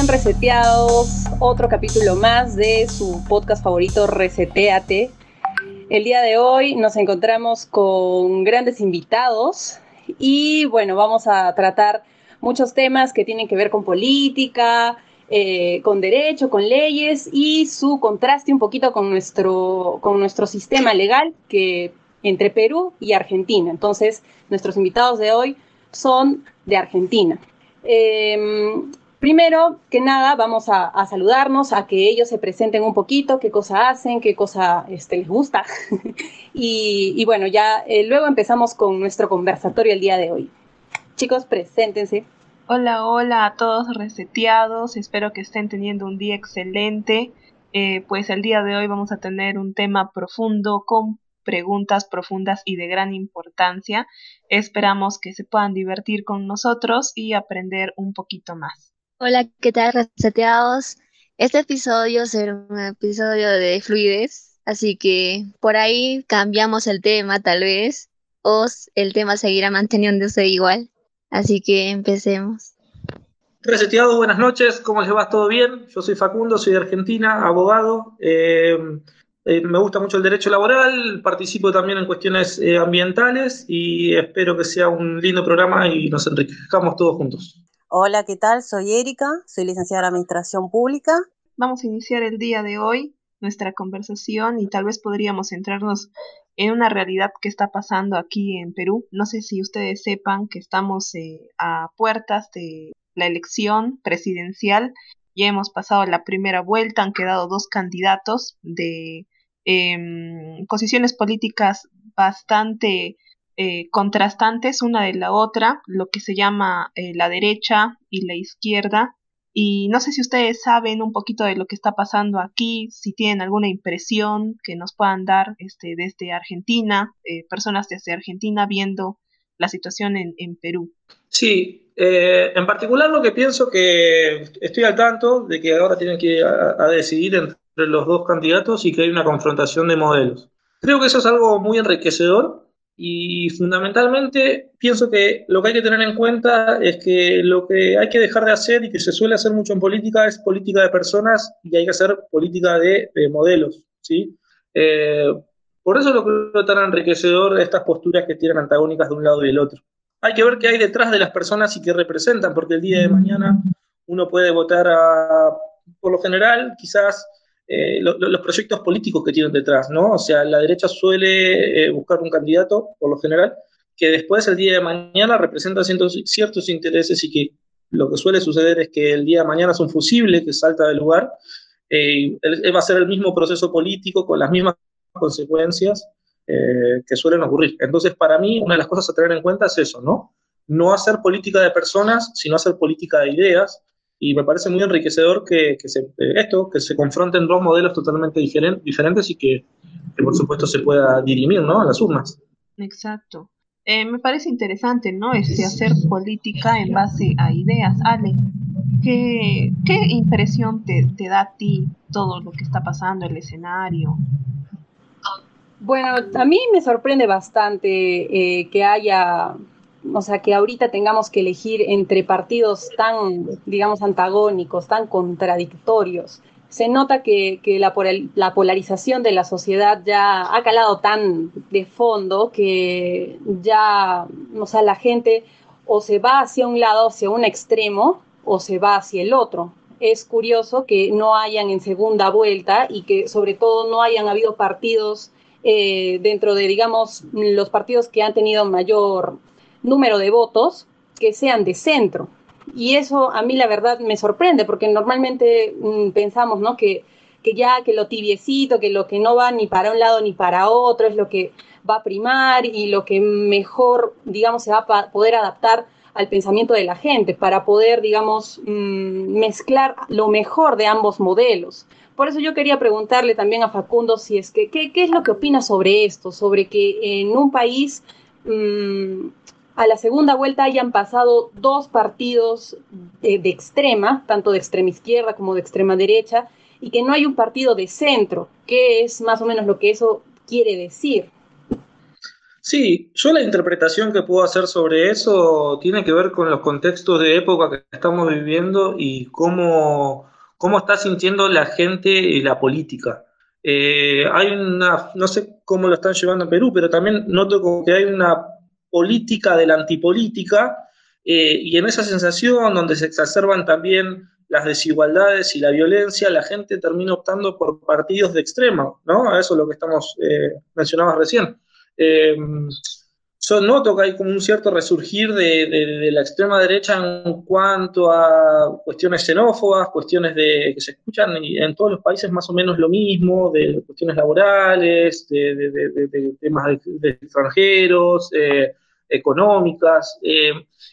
están reseteados? Otro capítulo más de su podcast favorito, Reseteate. El día de hoy nos encontramos con grandes invitados y bueno, vamos a tratar muchos temas que tienen que ver con política, eh, con derecho, con leyes y su contraste un poquito con nuestro, con nuestro sistema legal que entre Perú y Argentina. Entonces, nuestros invitados de hoy son de Argentina. Em, primero que nada, vamos a, saludarnos, a que ellos se presenten un poquito, qué cosa hacen, qué cosa este, les gusta. y, bueno, ya eh, luego empezamos con nuestro conversatorio el día de hoy. Chicos, preséntense. Hola, hola a todos reseteados, espero que estén teniendo un día excelente. Eh, pues el día de hoy vamos a tener un tema profundo, con preguntas profundas y de gran importancia. Esperamos que se puedan divertir con nosotros y aprender un poquito más. Hola, ¿qué tal, reseteados? Este episodio será un episodio de fluidez, así que por ahí cambiamos el tema tal vez, o el tema seguirá manteniéndose igual. Así que empecemos. Reseteados, buenas noches, ¿cómo les va? ¿Todo bien? Yo soy Facundo, soy de Argentina, abogado. Eh, eh, me gusta mucho el derecho laboral, participo también en cuestiones eh, ambientales y espero que sea un lindo programa y nos enriquezcamos todos juntos. Hola, ¿qué tal? Soy Erika, soy licenciada en Administración Pública. Vamos a iniciar el día de hoy nuestra conversación y tal vez podríamos centrarnos en una realidad que está pasando aquí en Perú. No sé si ustedes sepan que estamos eh, a puertas de la elección presidencial. Ya hemos pasado la primera vuelta, han quedado dos candidatos de Em, posiciones políticas bastante eh, contrastantes una de la otra, lo que se llama eh, la derecha y la izquierda. Y no sé si ustedes saben un poquito de lo que está pasando aquí, si tienen alguna impresión que nos puedan dar este, desde Argentina, eh, personas desde Argentina viendo la situación en, Perú. Sí, en particular lo que pienso que estoy al tanto de que ahora tienen que decidir entre los dos candidatos y que hay una confrontación de modelos. Creo que eso es algo muy enriquecedor y fundamentalmente pienso que lo que hay que tener en cuenta es que lo que hay que dejar de hacer y que se suele hacer mucho en política es política de personas y hay que hacer política de, modelos. ¿sí? Eh, por eso lo creo tan enriquecedor estas posturas que tienen antagónicas de un lado y del otro. Hay que ver qué hay detrás de las personas y qué representan, porque el día de mañana uno puede votar a, por lo general, quizás eh, los proyectos políticos que tienen detrás, ¿no? O sea, la derecha suele eh, buscar un candidato, por lo general, que después el día de mañana representa ciertos, intereses y que lo que suele suceder es que el día de mañana es un fusible que salta del lugar, eh, va a ser el mismo proceso político con las mismas consecuencias que suelen ocurrir. Entonces, para mí, una de las cosas a tener en cuenta es eso, ¿no? No hacer política de personas, sino hacer política de ideas, y me parece muy enriquecedor que, se, eh, esto, que se confronten dos modelos totalmente diferentes y que, por supuesto se pueda dirimir ¿no? las urnas. Exacto. Eh, me parece interesante, ¿no? Este, hacer política en base a ideas. Ale, ¿qué, qué impresión te, te da a ti todo lo que está pasando, el escenario? Bueno, a mí me sorprende bastante eh, que haya o sea, que ahorita tengamos que elegir entre partidos tan, digamos, antagónicos, tan contradictorios. Se nota que, la, la, polarización de la sociedad ya ha calado tan de fondo que ya, o sea, la gente o se va hacia un lado, hacia un extremo, o se va hacia el otro. Es curioso que no hayan en segunda vuelta y que sobre todo no hayan habido partidos eh, dentro de, digamos, los partidos que han tenido mayor número de votos que sean de centro. Y eso a mí la verdad me sorprende, porque normalmente mm, pensamos, ¿no? Que, que ya, que lo tibiecito, que lo que no va ni para un lado ni para otro es lo que va a primar y lo que mejor, digamos, se va a poder adaptar al pensamiento de la gente para poder, digamos, mm, mezclar lo mejor de ambos modelos. Por eso yo quería preguntarle también a Facundo si es que, ¿qué, qué es lo que opina sobre esto? Sobre que en un país mmm, a la segunda vuelta hayan pasado dos partidos de, extrema, tanto de extrema izquierda como de extrema derecha, y que no hay un partido de centro, ¿Qué es más o menos lo que eso quiere decir. Sí, yo la interpretación que puedo hacer sobre eso tiene que ver con los contextos de época que estamos viviendo y cómo, cómo está sintiendo la gente y la política. Eh, hay una, no sé cómo lo están llevando en Perú, pero también noto que hay una política de la antipolítica eh, y en esa sensación donde se exacerban también las desigualdades y la violencia, la gente termina optando por partidos de extrema, ¿no? Eso es lo que estamos eh, mencionabas recién. Eh, noto que hay como un cierto resurgir de, la extrema derecha en cuanto a cuestiones xenófobas, cuestiones de, que se escuchan en todos los países más o menos lo mismo, de cuestiones laborales, de, temas de, extranjeros, eh, económicas. Eh,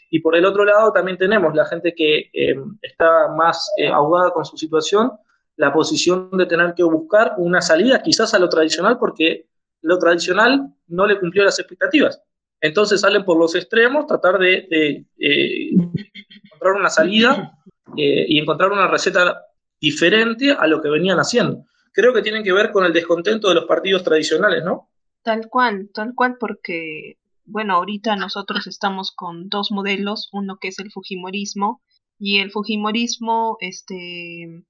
y por el otro lado también tenemos la gente que eh, está más ahogada con su situación, la posición de tener que buscar una salida quizás a lo tradicional porque lo tradicional no le cumplió las expectativas. Entonces salen por los extremos, tratar de, eh, encontrar una salida eh, y encontrar una receta diferente a lo que venían haciendo. Creo que tienen que ver con el descontento de los partidos tradicionales, ¿no? Tal cual, tal cual, porque, bueno, ahorita nosotros estamos con dos modelos, uno que es el Fujimorismo, y el Fujimorismo, este,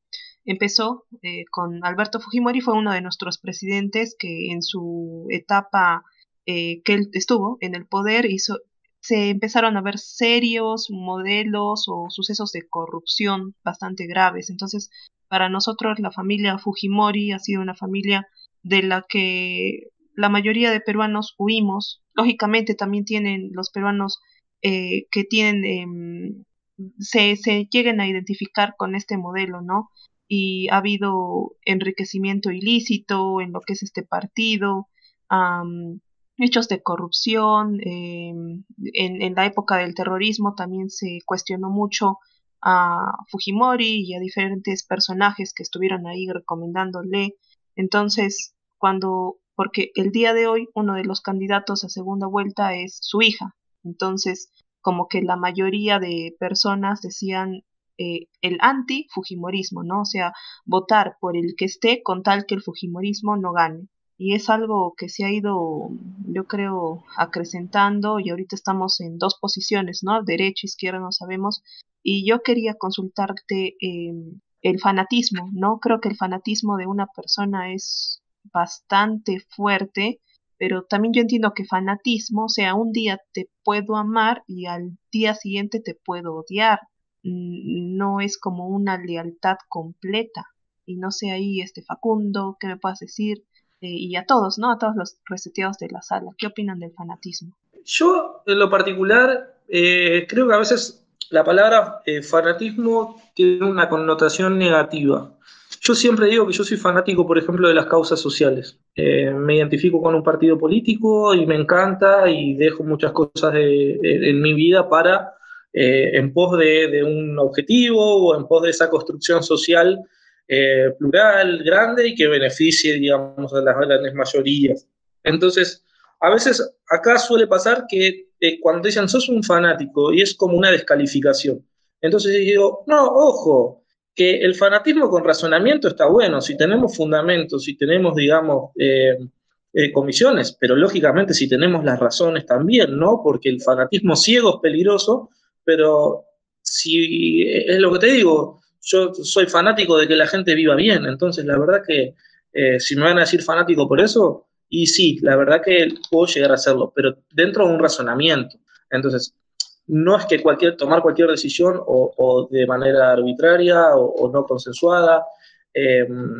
empezó eh, con Alberto Fujimori, fue uno de nuestros presidentes que en su etapa eh, que él estuvo en el poder hizo, se empezaron a ver serios modelos o sucesos de corrupción bastante graves. Entonces, para nosotros la familia Fujimori ha sido una familia de la que la mayoría de peruanos huimos. Lógicamente también tienen los peruanos eh, que tienen, em, se, se lleguen a identificar con este modelo, ¿no? Y ha habido enriquecimiento ilícito en lo que es este partido, hechos de corrupción. Em, en, en, la época del terrorismo también se cuestionó mucho a Fujimori y a diferentes personajes que estuvieron ahí recomendándole. Entonces, cuando, porque el día de hoy uno de los candidatos a segunda vuelta es su hija. Entonces, como que la mayoría de personas decían eh, el anti-Fujimorismo, ¿no? O sea, votar por el que esté con tal que el Fujimorismo no gane y es algo que se ha ido, yo creo, acrecentando y ahorita estamos en dos posiciones, ¿no? Derecha, izquierda, no sabemos. Y yo quería consultarte el fanatismo, ¿no? Creo que el fanatismo de una persona es bastante fuerte, pero también yo entiendo que fanatismo, o sea, un día te puedo amar y al día siguiente te puedo odiar. No es como una lealtad completa. Y no sé ahí, este Facundo, ¿qué me puedas decir? Eh, y a todos, ¿no? A todos los reseteados de la sala. ¿Qué opinan del fanatismo? Yo, en lo particular, eh, creo que a veces la palabra eh, fanatismo tiene una connotación negativa. Yo siempre digo que yo soy fanático, por ejemplo, de las causas sociales. me identifico con un partido político y me encanta y dejo muchas cosas en mi vida para, en pos de, de, un objetivo o en pos de esa construcción social eh, plural, grande y que beneficie, digamos, a las grandes mayorías. Entonces, a veces acá suele pasar que eh, cuando dicen sos un fanático y es como una descalificación. Entonces digo, no, ojo, que el fanatismo con razonamiento está bueno, si tenemos fundamentos, si tenemos, digamos, eh, comisiones, pero lógicamente si tenemos las razones también, ¿no? Porque el fanatismo ciego es peligroso, pero si es lo que te digo, yo soy fanático de que la gente viva bien, entonces la verdad que eh, si me van a decir fanático por eso, y sí, la verdad que puedo llegar a hacerlo, pero dentro de un razonamiento. Entonces, no es que cualquier, tomar cualquier decisión o, de manera arbitraria o, no consensuada em,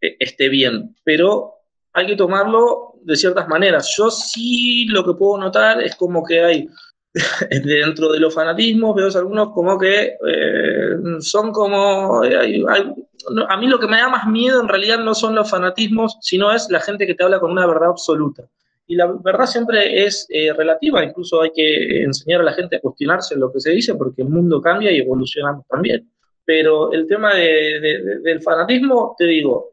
e, esté bien, pero hay que tomarlo de ciertas maneras. Yo sí lo que puedo notar es como que hay dentro de los fanatismos veo algunos como que eh, son como... Eh, a mí lo que me da más miedo en realidad no son los fanatismos, sino es la gente que te habla con una verdad absoluta. Y la verdad siempre es eh, relativa, incluso hay que enseñar a la gente a cuestionarse lo que se dice porque el mundo cambia y evolucionamos también. Pero el tema del fanatismo, te digo,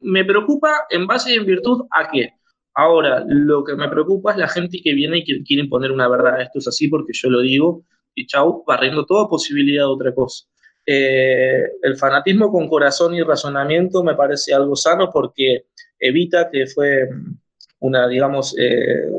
me preocupa en base y en virtud a qué? Ahora, lo que me preocupa es la gente que viene y que quiere imponer una verdad. Esto es así porque yo lo digo y chau, barriendo toda posibilidad de otra cosa. Eh, el fanatismo con corazón y razonamiento me parece algo sano porque evita que fue una, digamos, eh,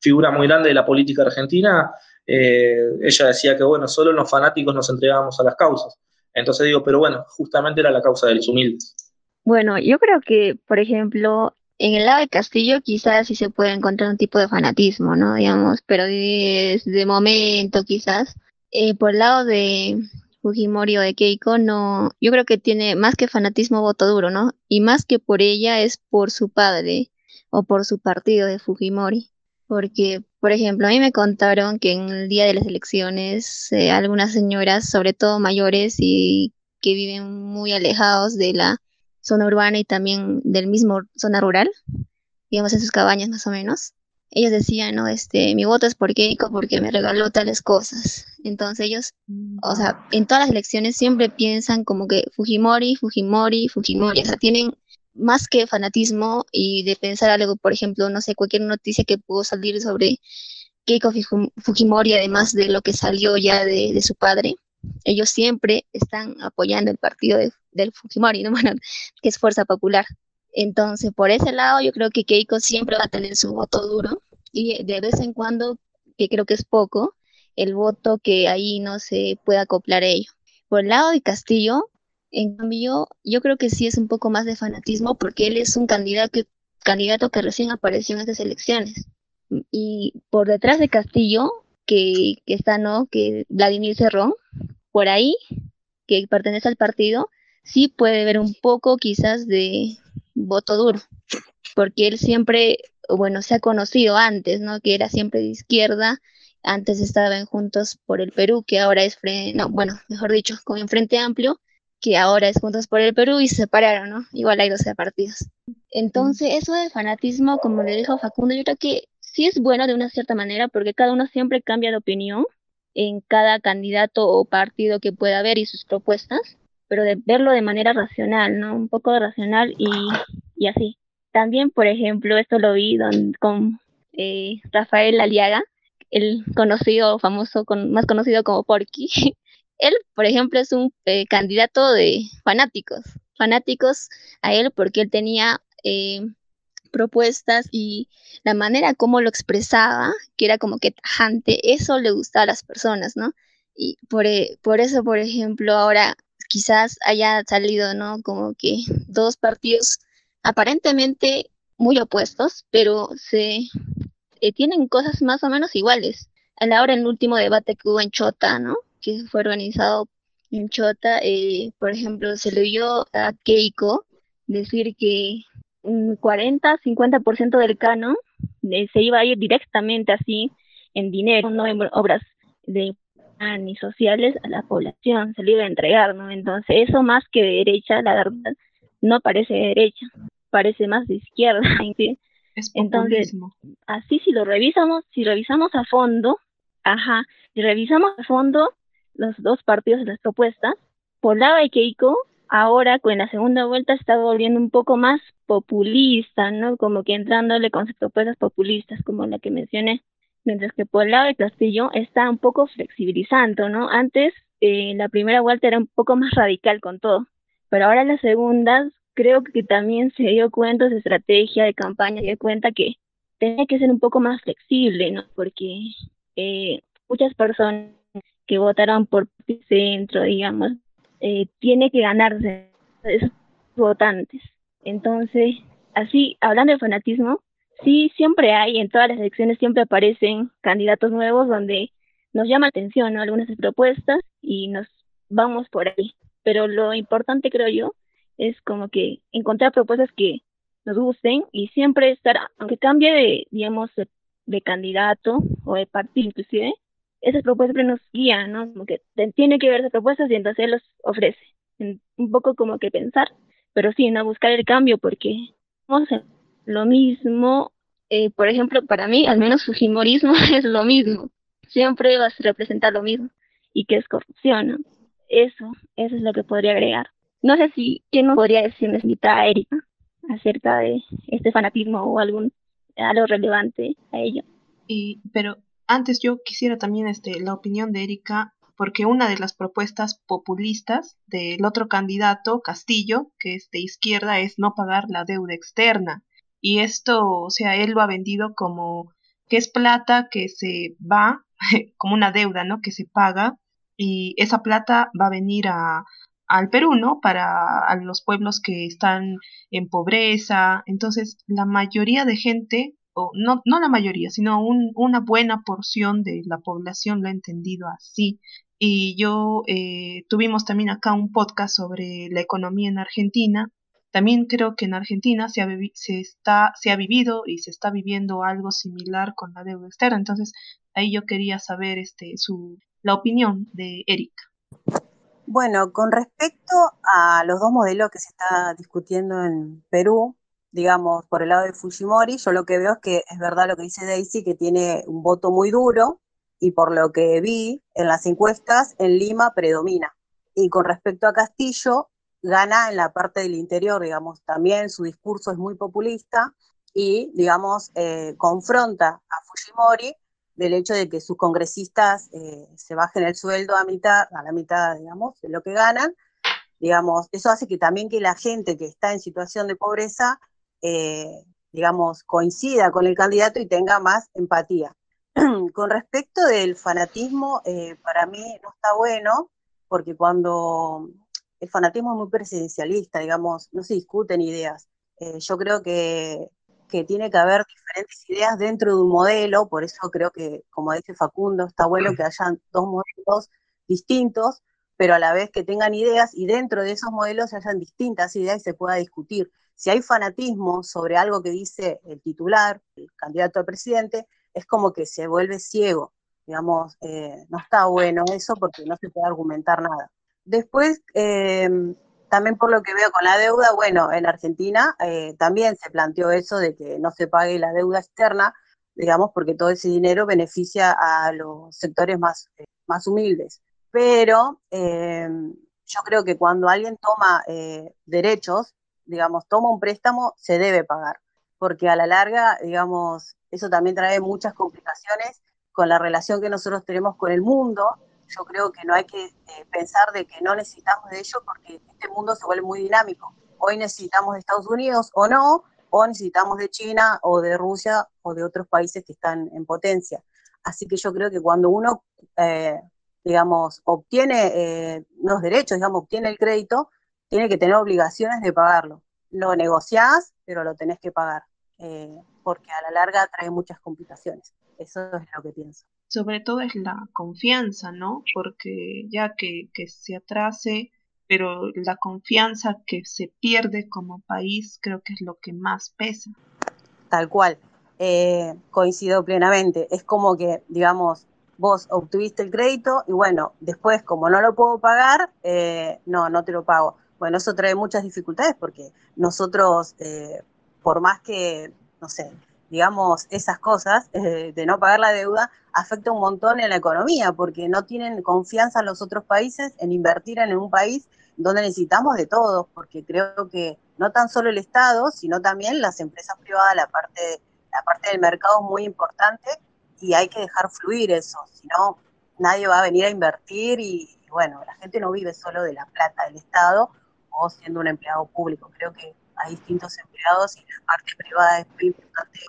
figura muy grande de la política argentina, eh, ella decía que, bueno, solo los fanáticos nos entregábamos a las causas. Entonces digo, pero bueno, justamente era la causa de los humildes. Bueno, yo creo que, por ejemplo, en el lado de Castillo quizás sí se puede encontrar un tipo de fanatismo, ¿no? Digamos, pero de, momento quizás. Eh, por el lado de Fujimori o de Keiko, no, yo creo que tiene más que fanatismo voto duro, ¿no? Y más que por ella es por su padre o por su partido de Fujimori. Porque, por ejemplo, a mí me contaron que en el día de las elecciones eh, algunas señoras, sobre todo mayores y que viven muy alejados de la zona urbana y también del mismo zona rural, digamos en sus cabañas más o menos, ellos decían, no, este, mi voto es por Keiko porque me regaló tales cosas. Entonces ellos, o sea, en todas las elecciones siempre piensan como que Fujimori, Fujimori, Fujimori, o sea, tienen más que fanatismo y de pensar algo, por ejemplo, no sé, cualquier noticia que pudo salir sobre Keiko Fujimori, además de lo que salió ya de, su padre, ellos siempre están apoyando el partido del Fujimori, ¿no? que es Fuerza Popular. Entonces, por ese lado, yo creo que Keiko siempre va a tener su voto duro y de vez en cuando, que creo que es poco, el voto que ahí no se pueda acoplar a ello. Por el lado de Castillo, en cambio, yo creo que sí es un poco más de fanatismo porque él es un candidato que, candidato que recién apareció en estas elecciones. Y por detrás de Castillo, que, está, ¿no? Que Vladimir Cerrón, por ahí, que pertenece al partido, sí puede ver un poco quizás de voto duro, porque él siempre, bueno, se ha conocido antes, ¿no? Que era siempre de izquierda, antes estaban Juntos por el Perú, que ahora es, no, bueno, mejor dicho, con el Frente Amplio, que ahora es Juntos por el Perú y se separaron, ¿no? Igual hay 12 partidos. Entonces, eso de fanatismo, como le dijo Facundo, yo creo que sí es bueno de una cierta manera porque cada uno siempre cambia de opinión en cada candidato o partido que pueda haber y sus propuestas, pero de verlo de manera racional, ¿no? Un poco racional y, y así. También, por ejemplo, esto lo vi con eh, Rafael Aliaga, el conocido, famoso, con, más conocido como Porky, él, por ejemplo, es un eh, candidato de fanáticos, fanáticos a él porque él tenía eh, propuestas y la manera como lo expresaba, que era como que tajante, eso le gustaba a las personas, ¿no? Y por, eh, por eso, por ejemplo, ahora quizás haya salido, ¿no? Como que dos partidos aparentemente muy opuestos, pero se tienen cosas más o menos iguales. A la hora, el último debate que hubo en Chota, ¿no? que fue organizado en Chota, eh, por ejemplo, se le oyó a Keiko decir que 40, 50% del canon eh, se iba a ir directamente así en dinero, no en obras de ni sociales a la población, se le iba a entregar, ¿no? Entonces, eso más que de derecha, la verdad, no parece de derecha, parece más de izquierda. Entonces, así si lo revisamos, si revisamos a fondo, ajá, si revisamos a fondo, los dos partidos de las propuestas. Por lado de Keiko, ahora con la segunda vuelta está volviendo un poco más populista, ¿no? Como que entrándole con propuestas populistas, como la que mencioné. Mientras que por el lado de Castillo está un poco flexibilizando, ¿no? Antes, eh, la primera vuelta era un poco más radical con todo, pero ahora la segunda creo que también se dio cuenta de estrategia de campaña, se dio cuenta que tenía que ser un poco más flexible, ¿no? Porque eh, muchas personas que votaron por centro, digamos, eh, tiene que ganarse esos votantes. Entonces, así, hablando de fanatismo, sí, siempre hay, en todas las elecciones siempre aparecen candidatos nuevos donde nos llama la atención ¿no? algunas propuestas y nos vamos por ahí. Pero lo importante, creo yo, es como que encontrar propuestas que nos gusten y siempre estar, aunque cambie de, digamos, de candidato o de partido inclusive, esas propuestas nos guían, ¿no? Como que tiene que ver esas propuestas y entonces él los ofrece. Un poco como que pensar, pero sí, no buscar el cambio porque vamos a lo mismo. Eh, por ejemplo, para mí, al menos Fujimorismo es lo mismo. Siempre vas a representar lo mismo y que es corrupción, ¿no? Eso, eso es lo que podría agregar. No sé si, ¿quién nos podría decir, a Erika acerca de este fanatismo o algún algo relevante a ello? Y, pero antes yo quisiera también este, la opinión de Erika, porque una de las propuestas populistas del otro candidato, Castillo, que es de izquierda, es no pagar la deuda externa. Y esto, o sea, él lo ha vendido como que es plata que se va como una deuda, ¿no? Que se paga y esa plata va a venir a, al Perú, ¿no? Para los pueblos que están en pobreza. Entonces, la mayoría de gente, no, no la mayoría, sino una buena porción de la población lo ha entendido así. Y yo eh, tuvimos también acá un podcast sobre la economía en Argentina. También creo que en Argentina se ha, se, está, se ha vivido y se está viviendo algo similar con la deuda externa. Entonces, ahí yo quería saber este, su, la opinión de Erika. Bueno, con respecto a los dos modelos que se está discutiendo en Perú, digamos, por el lado de Fujimori, yo lo que veo es que es verdad lo que dice Daisy, que tiene un voto muy duro y por lo que vi en las encuestas, en Lima predomina. Y con respecto a Castillo, gana en la parte del interior, digamos, también su discurso es muy populista y, digamos, eh, confronta a Fujimori del hecho de que sus congresistas eh, se bajen el sueldo a mitad, a la mitad, digamos, de lo que ganan, digamos, eso hace que también que la gente que está en situación de pobreza, eh, digamos, coincida con el candidato y tenga más empatía. con respecto del fanatismo, eh, para mí no está bueno, porque cuando el fanatismo es muy presidencialista, digamos, no se discuten ideas. yo creo que que tiene que haber diferentes ideas dentro de un modelo, por eso creo que, como dice Facundo, está bueno que hayan dos modelos distintos, pero a la vez que tengan ideas y dentro de esos modelos hayan distintas ideas y se pueda discutir. Si hay fanatismo sobre algo que dice el titular, el candidato a presidente, es como que se vuelve ciego, digamos, eh, no está bueno eso porque no se puede argumentar nada. Después, eh, también por lo que veo con la deuda, bueno, en Argentina eh, también se planteó eso de que no se pague la deuda externa, digamos, porque todo ese dinero beneficia a los sectores más, eh, más humildes. Pero em, yo creo que cuando alguien toma eh, derechos, digamos, toma un préstamo, se debe pagar, porque a la larga, digamos, eso también trae muchas complicaciones con la relación que nosotros tenemos con el mundo yo creo que no hay que eh, pensar de que no necesitamos de ello porque este mundo se vuelve muy dinámico. Hoy necesitamos de Estados Unidos o no, o necesitamos de China o de Rusia o de otros países que están en potencia. Así que yo creo que cuando uno, eh, digamos, obtiene eh, los derechos, digamos, obtiene el crédito, tiene que tener obligaciones de pagarlo. Lo negociás, pero lo tenés que pagar, porque a la larga trae muchas complicaciones. Eso es lo que pienso sobre todo es la confianza, ¿no? Porque ya que, se atrase, pero la confianza que se pierde como país creo que es lo que más pesa. Tal cual, eh, coincido plenamente. Es como que, digamos, vos obtuviste el crédito y bueno, después como no lo puedo pagar, eh, no, no te lo pago. Bueno, eso trae muchas dificultades porque nosotros, eh, por más que, no sé, digamos, esas cosas eh, de no pagar la deuda, afecta un montón en la economía, porque no tienen confianza en los otros países en invertir en un país donde necesitamos de todos, porque creo que no tan solo el Estado, sino también las empresas privadas, la parte, la parte del mercado es muy importante y hay que dejar fluir eso, si no, nadie va a venir a invertir y, bueno, la gente no vive solo de la plata del Estado o siendo un empleado público, creo que hay distintos empleados y la parte privada es muy importante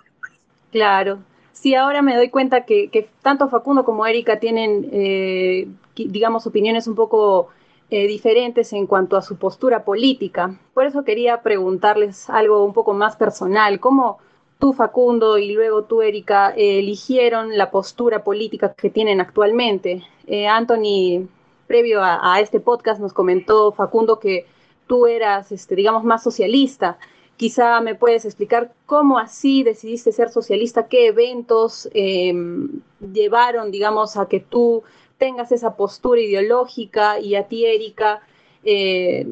Claro. Sí, ahora me doy cuenta que, tanto Facundo como Erika tienen, eh, digamos, opiniones un poco eh, diferentes en cuanto a su postura política. Por eso quería preguntarles algo un poco más personal. ¿Cómo tú, Facundo, y luego tú, Erika, eligieron la postura política que tienen actualmente? Eh, Anthony, previo a, a, este podcast, nos comentó, Facundo, que tú eras, este, digamos, más socialista. Quizá me puedes explicar cómo así decidiste ser socialista, qué eventos em, llevaron, digamos, a que tú tengas esa postura ideológica y a ti, Erika, eh,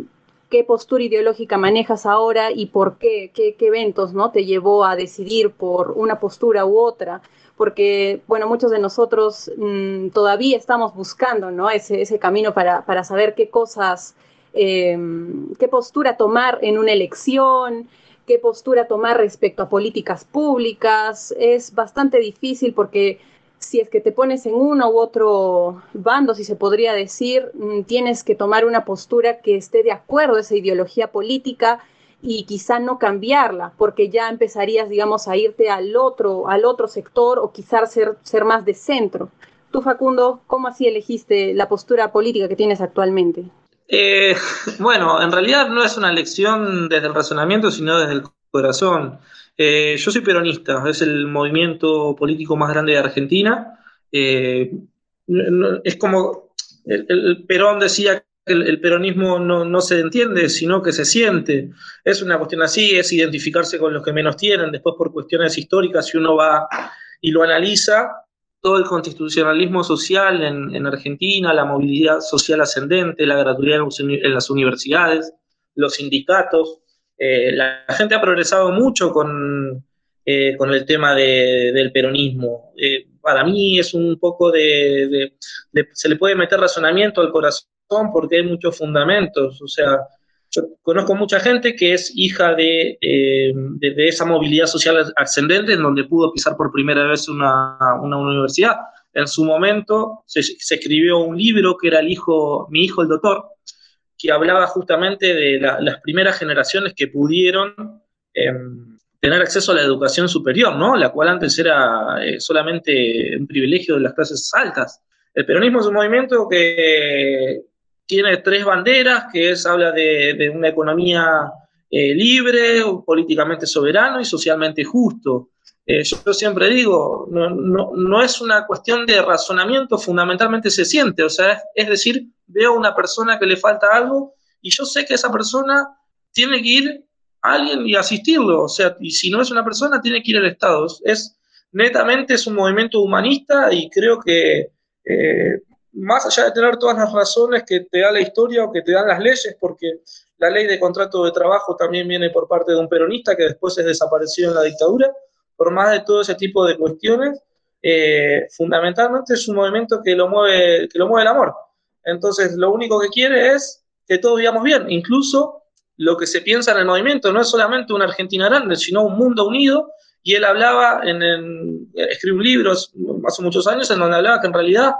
qué postura ideológica manejas ahora y por qué, qué, eventos ¿no? te llevó a decidir por una postura u otra, porque, bueno, muchos de nosotros mm, todavía estamos buscando ¿no? ese, ese camino para, para saber qué cosas Em, qué postura tomar en una elección, qué postura tomar respecto a políticas públicas. Es bastante difícil porque si es que te pones en uno u otro bando, si se podría decir, mm, tienes que tomar una postura que esté de acuerdo a esa ideología política y quizá no cambiarla, porque ya empezarías, digamos, a irte al otro, al otro sector o quizás ser, ser más de centro. Tú, Facundo, ¿cómo así elegiste la postura política que tienes actualmente? Eh, bueno, en realidad no es una elección desde el razonamiento, sino desde el corazón. Eh, yo soy peronista, es el movimiento político más grande de Argentina. Eh, es como el, Perón decía que el, peronismo no, no, se entiende, sino que se siente. Es una cuestión así, es identificarse con los que menos tienen. Después, por cuestiones históricas, si uno va y lo analiza, todo el constitucionalismo social en, Argentina, la movilidad social ascendente, la gratuidad en, las universidades, los sindicatos. Eh, la gente ha progresado mucho con, eh, con el tema del peronismo. Eh, para mí es un poco de, Se le puede meter razonamiento al corazón porque hay muchos fundamentos. O sea, yo conozco mucha gente que es hija de, eh, de, esa movilidad social ascendente en donde pudo pisar por primera vez una, una universidad. En su momento se, se, escribió un libro que era el hijo, Mi hijo el doctor, que hablaba justamente de las primeras generaciones que pudieron em, tener acceso a la educación superior, ¿no? La cual antes era eh, solamente un privilegio de las clases altas. El peronismo es un movimiento que tiene tres banderas, que es, habla de, una economía eh, libre, políticamente soberano y socialmente justo. Eh, yo, siempre digo, no, es una cuestión de razonamiento, fundamentalmente se siente, o sea, es, decir, veo a una persona que le falta algo y yo sé que esa persona tiene que ir a alguien y asistirlo, o sea, y si no es una persona, tiene que ir al Estado. Es, netamente es un movimiento humanista y creo que eh, más allá de tener todas las razones que te da la historia o que te dan las leyes, porque la ley de contrato de trabajo también viene por parte de un peronista que después es desaparecido en la dictadura, por más de todo ese tipo de cuestiones, eh, fundamentalmente es un movimiento que lo, mueve, que lo mueve el amor. Entonces, lo único que quiere es que todos vivamos bien, incluso lo que se piensa en el movimiento no es solamente una Argentina grande, sino un mundo unido, y él hablaba, en, en escribió libros hace muchos años en donde hablaba que en realidad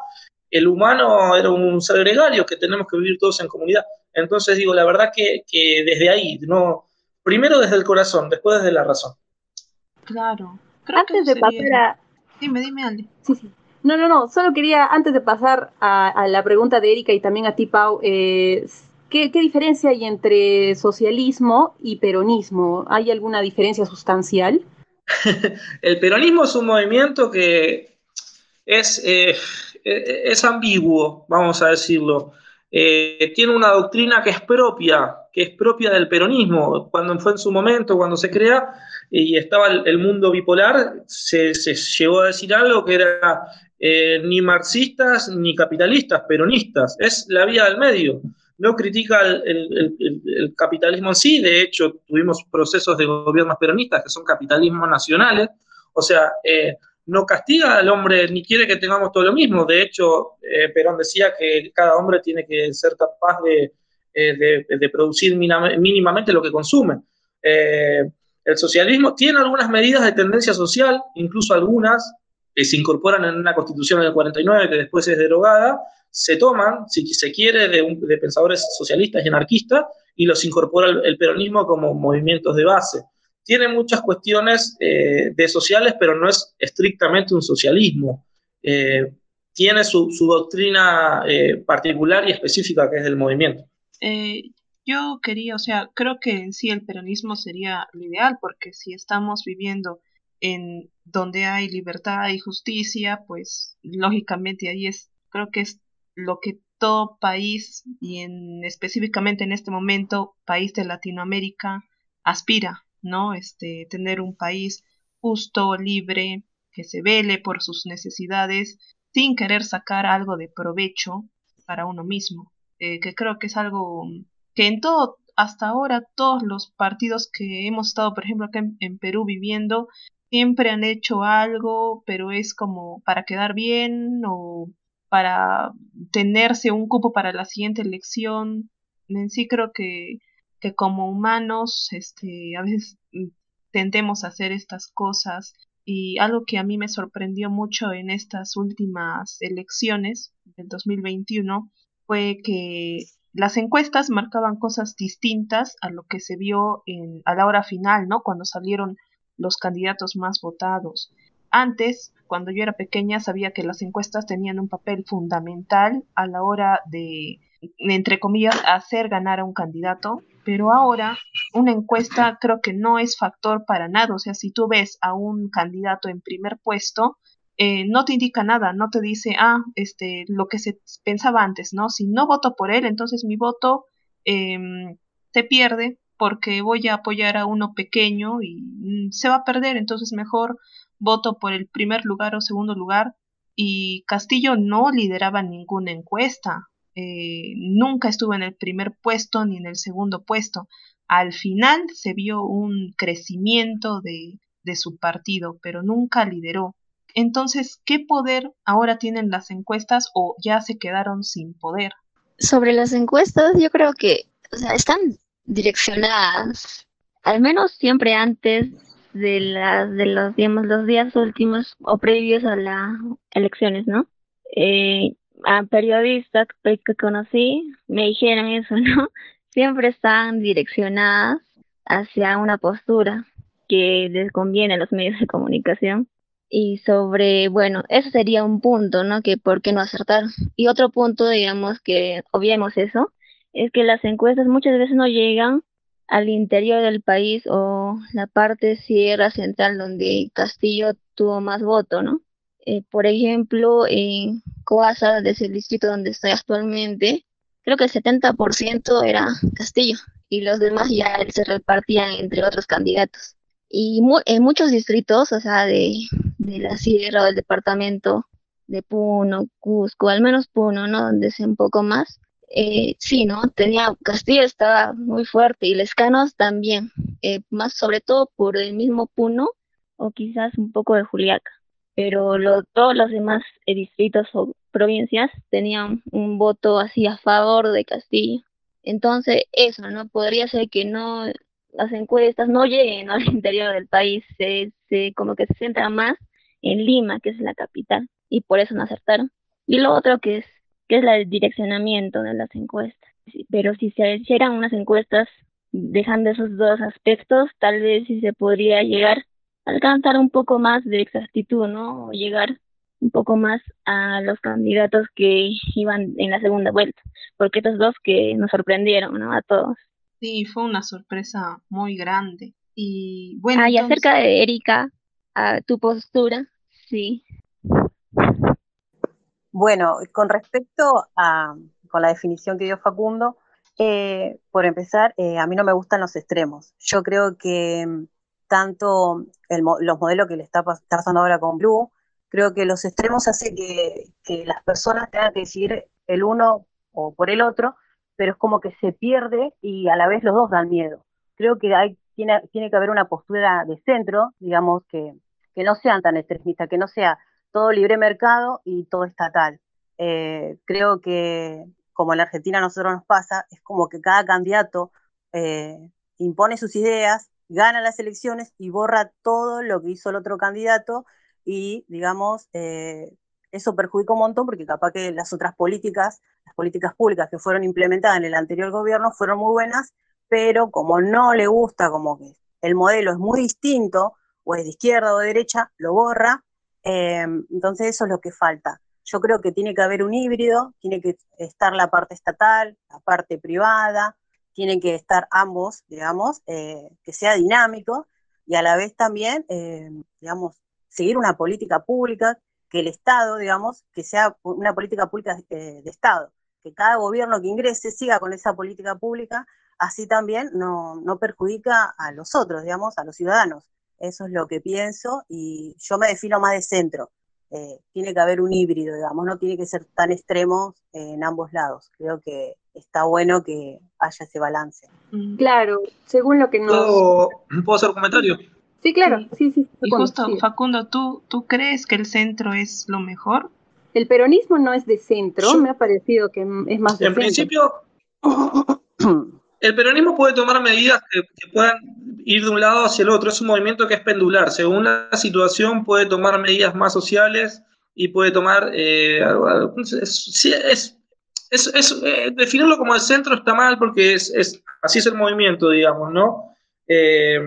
el humano era un ser gregario, que tenemos que vivir todos en comunidad. Entonces digo, la verdad que, desde ahí, no, primero desde el corazón, después desde la razón. Claro. antes de pasar a... Dime, dime, Andy. Sí, sí. No, no, no, solo quería, antes de pasar a, la pregunta de Erika y también a ti, Pau, eh, ¿qué, ¿qué diferencia hay entre socialismo y peronismo? ¿Hay alguna diferencia sustancial? el peronismo es un movimiento que es... Eh, eh, es ambiguo, vamos a decirlo. Eh, tiene una doctrina que es propia, que es propia del peronismo. Cuando fue en su momento, cuando se crea y estaba el, mundo bipolar, se, llegó a decir algo que era eh, ni marxistas ni capitalistas, peronistas. Es la vía del medio. No critica el, capitalismo en sí, de hecho tuvimos procesos de gobiernos peronistas que son capitalismos nacionales. O sea, no castiga al hombre ni quiere que tengamos todo lo mismo. De hecho, eh, Perón decía que cada hombre tiene que ser capaz de, eh, producir mínimamente lo que consume. Eh, el socialismo tiene algunas medidas de tendencia social, incluso algunas que se incorporan en una constitución del 49 que después es derogada, se toman, si se quiere, de, pensadores socialistas y anarquistas y los incorpora el peronismo como movimientos de base tiene muchas cuestiones eh, de sociales, pero no es estrictamente un socialismo. Eh, tiene su, doctrina eh, particular y específica que es del movimiento. yo quería, o sea, creo que en sí el peronismo sería lo ideal, porque si estamos viviendo en donde hay libertad y justicia, pues lógicamente ahí es, creo que es lo que todo país y en específicamente en este momento país de Latinoamérica aspira ¿no? Este, tener un país justo, libre, que se vele por sus necesidades, sin querer sacar algo de provecho para uno mismo, eh, que creo que es algo que en todo, hasta ahora, todos los partidos que hemos estado, por ejemplo, acá en, Perú viviendo, siempre han hecho algo, pero es como para quedar bien o para tenerse un cupo para la siguiente elección. En sí creo que que como humanos este, a veces tendemos a hacer estas cosas y algo que a mí me sorprendió mucho en estas últimas elecciones del 2021 fue que las encuestas marcaban cosas distintas a lo que se vio en, a la hora final, ¿no? Cuando salieron los candidatos más votados. Antes, cuando yo era pequeña, sabía que las encuestas tenían un papel fundamental a la hora de, entre comillas, hacer ganar a un candidato, pero ahora una encuesta creo que no es factor para nada. O sea, si tú ves a un candidato en primer puesto, eh, no te indica nada, no te dice, ah, este, lo que se pensaba antes, ¿no? Si no voto por él, entonces mi voto em, se pierde porque voy a apoyar a uno pequeño y mm, se va a perder, entonces mejor voto por el primer lugar o segundo lugar. Y Castillo no lideraba ninguna encuesta, eh, nunca estuvo en el primer puesto ni en el segundo puesto. Al final se vio un crecimiento de, de su partido, pero nunca lideró. Entonces, ¿qué poder ahora tienen las encuestas o ya se quedaron sin poder? Sobre las encuestas, yo creo que o sea, están direccionadas, al menos siempre antes de las de los digamos los días últimos o previos a las elecciones, ¿no? Eh, a periodistas que conocí me dijeron eso, ¿no? Siempre están direccionadas hacia una postura que les conviene a los medios de comunicación y sobre, bueno, eso sería un punto, ¿no? Que por qué no acertar. Y otro punto, digamos, que obviemos eso, es que las encuestas muchas veces no llegan al interior del país o la parte sierra central donde Castillo tuvo más voto, ¿no? Eh, por ejemplo, en Coasa, desde el distrito donde estoy actualmente, creo que el 70% era Castillo y los demás ya se repartían entre otros candidatos. Y en muchos distritos, o sea, de, de la sierra o del departamento de Puno, Cusco, al menos Puno, ¿no? Donde es un poco más. Eh, sí, ¿no? Tenía, Castillo estaba muy fuerte y Lescanos también, eh, más sobre todo por el mismo Puno o quizás un poco de Juliaca. Pero todos los demás eh, distritos o provincias tenían un voto así a favor de Castillo. Entonces, eso, ¿no? Podría ser que no las encuestas no lleguen al interior del país, se, se, como que se centran más en Lima, que es la capital, y por eso no acertaron. Y lo otro que es, que es el direccionamiento de las encuestas. Pero si se hicieran unas encuestas dejando esos dos aspectos, tal vez sí se podría llegar a alcanzar un poco más de exactitud, ¿no? O llegar un poco más a los candidatos que iban en la segunda vuelta, porque estos dos que nos sorprendieron, ¿no? A todos. Sí, fue una sorpresa muy grande. Y bueno. Ah, y acerca de Erika, a tu postura, sí. Bueno, con respecto a con la definición que dio Facundo, eh, por empezar, eh, a mí no me gustan los extremos. Yo creo que mm, tanto los modelos que le está, pasando ahora con Blue, creo que los extremos hacen que, que las personas tengan que decidir el uno o por el otro, pero es como que se pierde y a la vez los dos dan miedo. Creo que hay, tiene, tiene que haber una postura de centro, digamos, que, que no sean tan extremistas, que no sea todo libre mercado y todo estatal. Eh, creo que, como en la Argentina a nosotros nos pasa, es como que cada candidato eh, impone sus ideas, gana las elecciones y borra todo lo que hizo el otro candidato y, digamos, eh, eso perjudica un montón porque capaz que las otras políticas, las políticas públicas que fueron implementadas en el anterior gobierno fueron muy buenas, pero como no le gusta, como que el modelo es muy distinto, o es de izquierda o de derecha, lo borra. Eh, entonces eso es lo que falta. Yo creo que tiene que haber un híbrido, tiene que estar la parte estatal, la parte privada, tienen que estar ambos, digamos, eh, que sea dinámico y a la vez también, eh, digamos, seguir una política pública que el Estado, digamos, que sea una política pública de, Estado, que cada gobierno que ingrese siga con esa política pública, así también no perjudica a los otros, digamos, a los ciudadanos. Eso es lo que pienso y yo me defino más de centro. Eh, tiene que haber un híbrido, digamos, no tiene que ser tan extremo en ambos lados. Creo que está bueno que haya ese balance. Claro, según lo que nos... ¿Puedo, ¿puedo hacer un comentario? Sí, claro, sí, sí. y justo, Facundo, ¿tú, ¿tú crees que el centro es lo mejor? El peronismo no es de centro, me ha parecido que es más de En principio, el peronismo puede tomar medidas que, puedan ir de un lado hacia el otro. Es un movimiento que es pendular. Según la situación, puede tomar medidas más sociales y puede tomar. Eh, es, es, eh, definirlo como el centro está mal porque es, así es el movimiento, digamos, ¿no? Eh,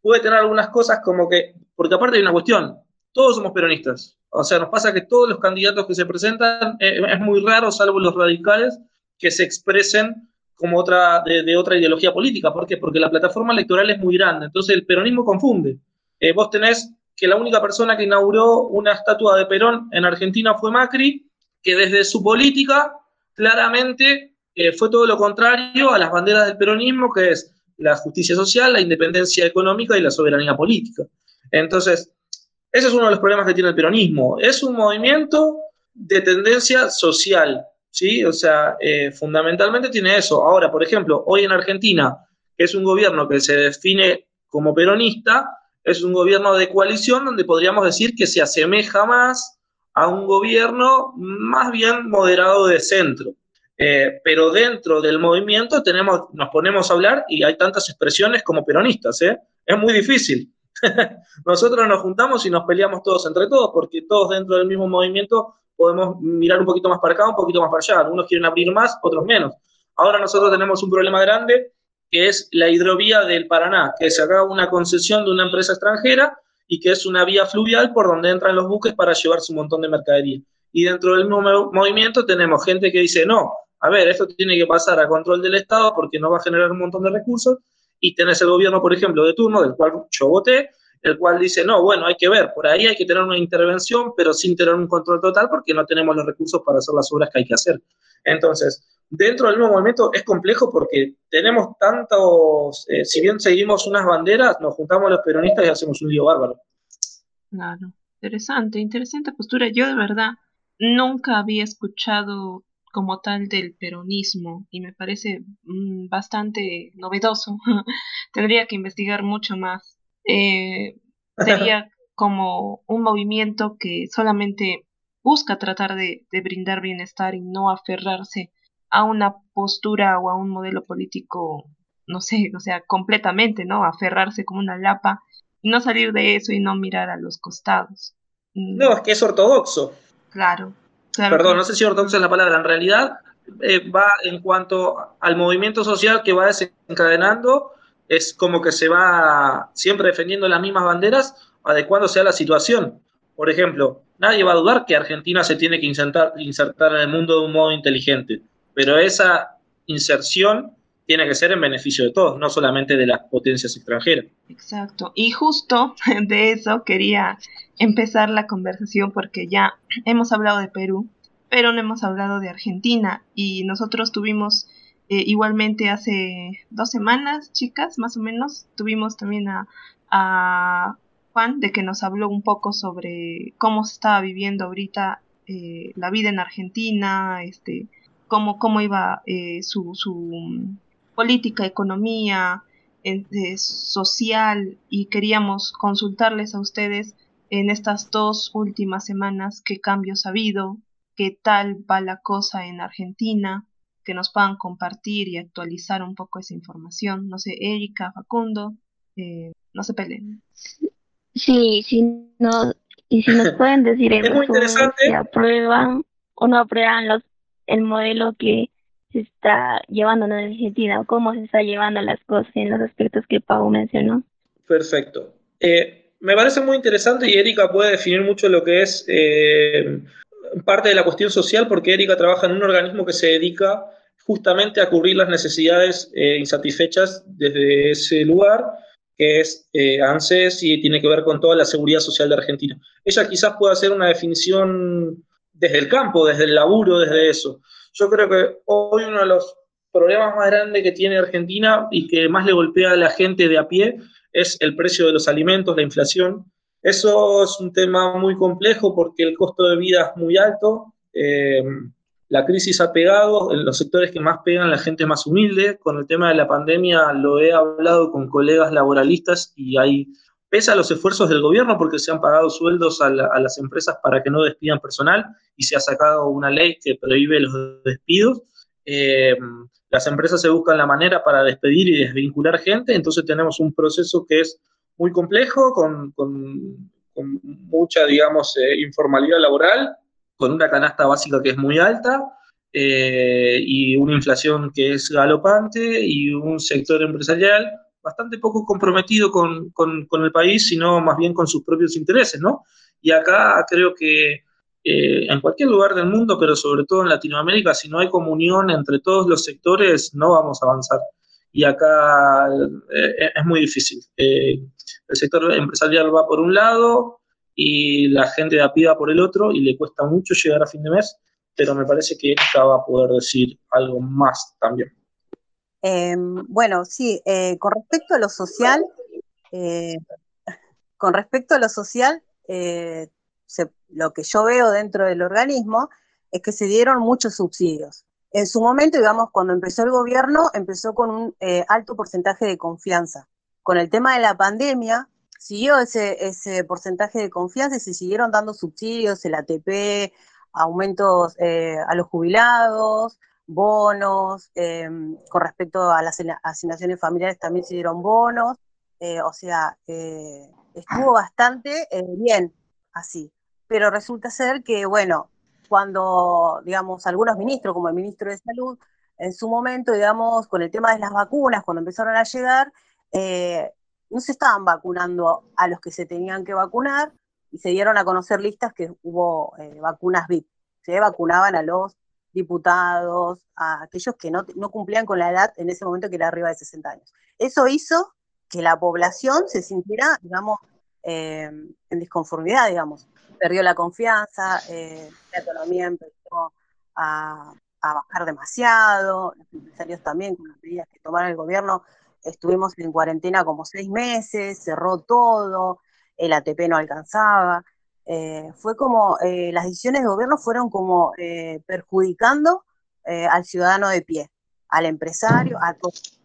puede tener algunas cosas como que, porque aparte hay una cuestión, todos somos peronistas, o sea, nos pasa que todos los candidatos que se presentan eh, es muy raro, salvo los radicales, que se expresen como otra, de, otra ideología política. ¿Por qué? Porque la plataforma electoral es muy grande, entonces el peronismo confunde. vos tenés que la única persona que inauguró una estatua de Perón en Argentina fue Macri, que desde su política claramente eh, fue todo lo contrario a las banderas del peronismo, que es la justicia social, la independencia económica y la soberanía política. Entonces, ese es uno de los problemas que tiene el peronismo. Es un movimiento de tendencia social, ¿sí? O sea, eh, fundamentalmente tiene eso. Ahora, por ejemplo, hoy en Argentina, que es un gobierno que se define como peronista, es un gobierno de coalición donde podríamos decir que se asemeja más a un gobierno más bien moderado de centro. Eh, pero dentro del movimiento tenemos, nos ponemos a hablar y hay tantas expresiones como peronistas. ¿eh? Es muy difícil. Nosotros nos juntamos y nos peleamos todos entre todos, porque todos dentro del mismo movimiento podemos mirar un poquito más para acá, un poquito más para allá. Algunos quieren abrir más, otros menos. Ahora nosotros tenemos un problema grande, que es la hidrovía del Paraná, que se haga una concesión de una empresa extranjera y que es una vía fluvial por donde entran los buques para llevarse un montón de mercadería. Y dentro del mismo movimiento tenemos gente que dice, no, a ver, esto tiene que pasar a control del Estado porque no va a generar un montón de recursos. Y tenés el gobierno, por ejemplo, de turno, del cual yo voté, el cual dice, no, bueno, hay que ver, por ahí hay que tener una intervención, pero sin tener un control total porque no tenemos los recursos para hacer las obras que hay que hacer. Entonces, dentro del mismo movimiento es complejo porque tenemos tantos, eh, si bien seguimos unas banderas, nos juntamos los peronistas y hacemos un lío bárbaro. Claro, interesante, interesante postura. Yo de verdad nunca había escuchado como tal del peronismo y me parece mm, bastante novedoso. Tendría que investigar mucho más. Eh, sería como un movimiento que solamente busca tratar de, de brindar bienestar y no aferrarse a una postura o a un modelo político, no sé, o sea, completamente, ¿no? Aferrarse como una lapa y no salir de eso y no mirar a los costados. Mm. No, es que es ortodoxo. Claro. Perdón, no sé si ortodoxo es la palabra, en realidad eh, va en cuanto al movimiento social que va desencadenando, es como que se va siempre defendiendo las mismas banderas, adecuándose a la situación. Por ejemplo, nadie va a dudar que Argentina se tiene que insertar, insertar en el mundo de un modo inteligente pero esa inserción tiene que ser en beneficio de todos, no solamente de las potencias extranjeras. Exacto. Y justo de eso quería empezar la conversación porque ya hemos hablado de Perú, pero no hemos hablado de Argentina y nosotros tuvimos eh, igualmente hace dos semanas, chicas, más o menos, tuvimos también a, a Juan de que nos habló un poco sobre cómo se estaba viviendo ahorita eh, la vida en Argentina, este, cómo, cómo iba eh, su, su, política, economía, social y queríamos consultarles a ustedes en estas dos últimas semanas qué cambios ha habido, qué tal va la cosa en Argentina, que nos puedan compartir y actualizar un poco esa información. No sé, Erika, Facundo, eh, no se peleen. Sí, sí, no, y si nos pueden decir en si aprueban o no aprueban los el modelo que se está llevando en Argentina o cómo se está llevando las cosas en los aspectos que Pau mencionó. Perfecto. Eh, me parece muy interesante y Erika puede definir mucho lo que es eh, parte de la cuestión social porque Erika trabaja en un organismo que se dedica justamente a cubrir las necesidades eh, insatisfechas desde ese lugar, que es ANSES y tiene que ver con toda la seguridad social de Argentina. Ella quizás pueda hacer una definición desde el campo, desde el laburo, desde eso. Yo creo que hoy uno de los problemas más grandes que tiene Argentina y que más le golpea a la gente de a pie es el precio de los alimentos, la inflación. Eso es un tema muy complejo porque el costo de vida es muy alto. Eh, la crisis ha pegado en los sectores que más pegan la gente más humilde. Con el tema de la pandemia lo he hablado con colegas laboralistas y hay pese a los esfuerzos del gobierno, porque se han pagado sueldos a, las empresas para que no despidan personal y se ha sacado una ley que prohíbe los despidos, eh, las empresas se buscan la manera para despedir y desvincular gente, entonces tenemos un proceso que es muy complejo, con, mucha, digamos, eh, informalidad laboral, con una canasta básica que es muy alta, eh, y una inflación que es galopante y un sector empresarial bastante poco comprometido con, con, el país, sino más bien con sus propios intereses, ¿no? Y acá creo que eh, en cualquier lugar del mundo, pero sobre todo en Latinoamérica, si no hay comunión entre todos los sectores, no vamos a avanzar. Y acá eh, es muy difícil. El sector empresarial va por un lado y la gente de a va por el otro y le cuesta mucho llegar a fin de mes pero me parece que ella va a poder decir algo más también. Em, bueno, sí, eh, con respecto a lo social, eh, con respecto a lo social, eh, lo que yo veo dentro del organismo es que se dieron muchos subsidios. En su momento, digamos, cuando empezó el gobierno, empezó con un alto porcentaje de confianza. Con el tema de la pandemia, siguió ese, ese porcentaje de confianza y se siguieron dando subsidios, el ATP, aumentos eh, a los jubilados, bonos, eh, con respecto a las asignaciones familiares también se dieron bonos, eh, o sea, estuvo bastante bien así. Pero resulta ser que, bueno, cuando, digamos, algunos ministros, como el ministro de Salud, en su momento, digamos, con el tema de las vacunas, cuando empezaron a llegar, no se estaban vacunando a los que se tenían que vacunar, y se dieron a conocer listas que hubo eh, vacunas VIP. Se vacunaban a los diputados, a aquellos que no, cumplían con la edad en ese momento que era arriba de 60 años. Eso hizo que la población se sintiera, digamos, eh, en disconformidad, digamos. Perdió la confianza, eh, la economía empezó a, a, bajar demasiado, los empresarios también, con las medidas que tomaron el gobierno, estuvimos en cuarentena como seis meses, cerró todo, el ATP no alcanzaba. Eh, fue como, eh, las decisiones de gobierno fueron como eh, perjudicando al ciudadano de pie, al empresario, a todos.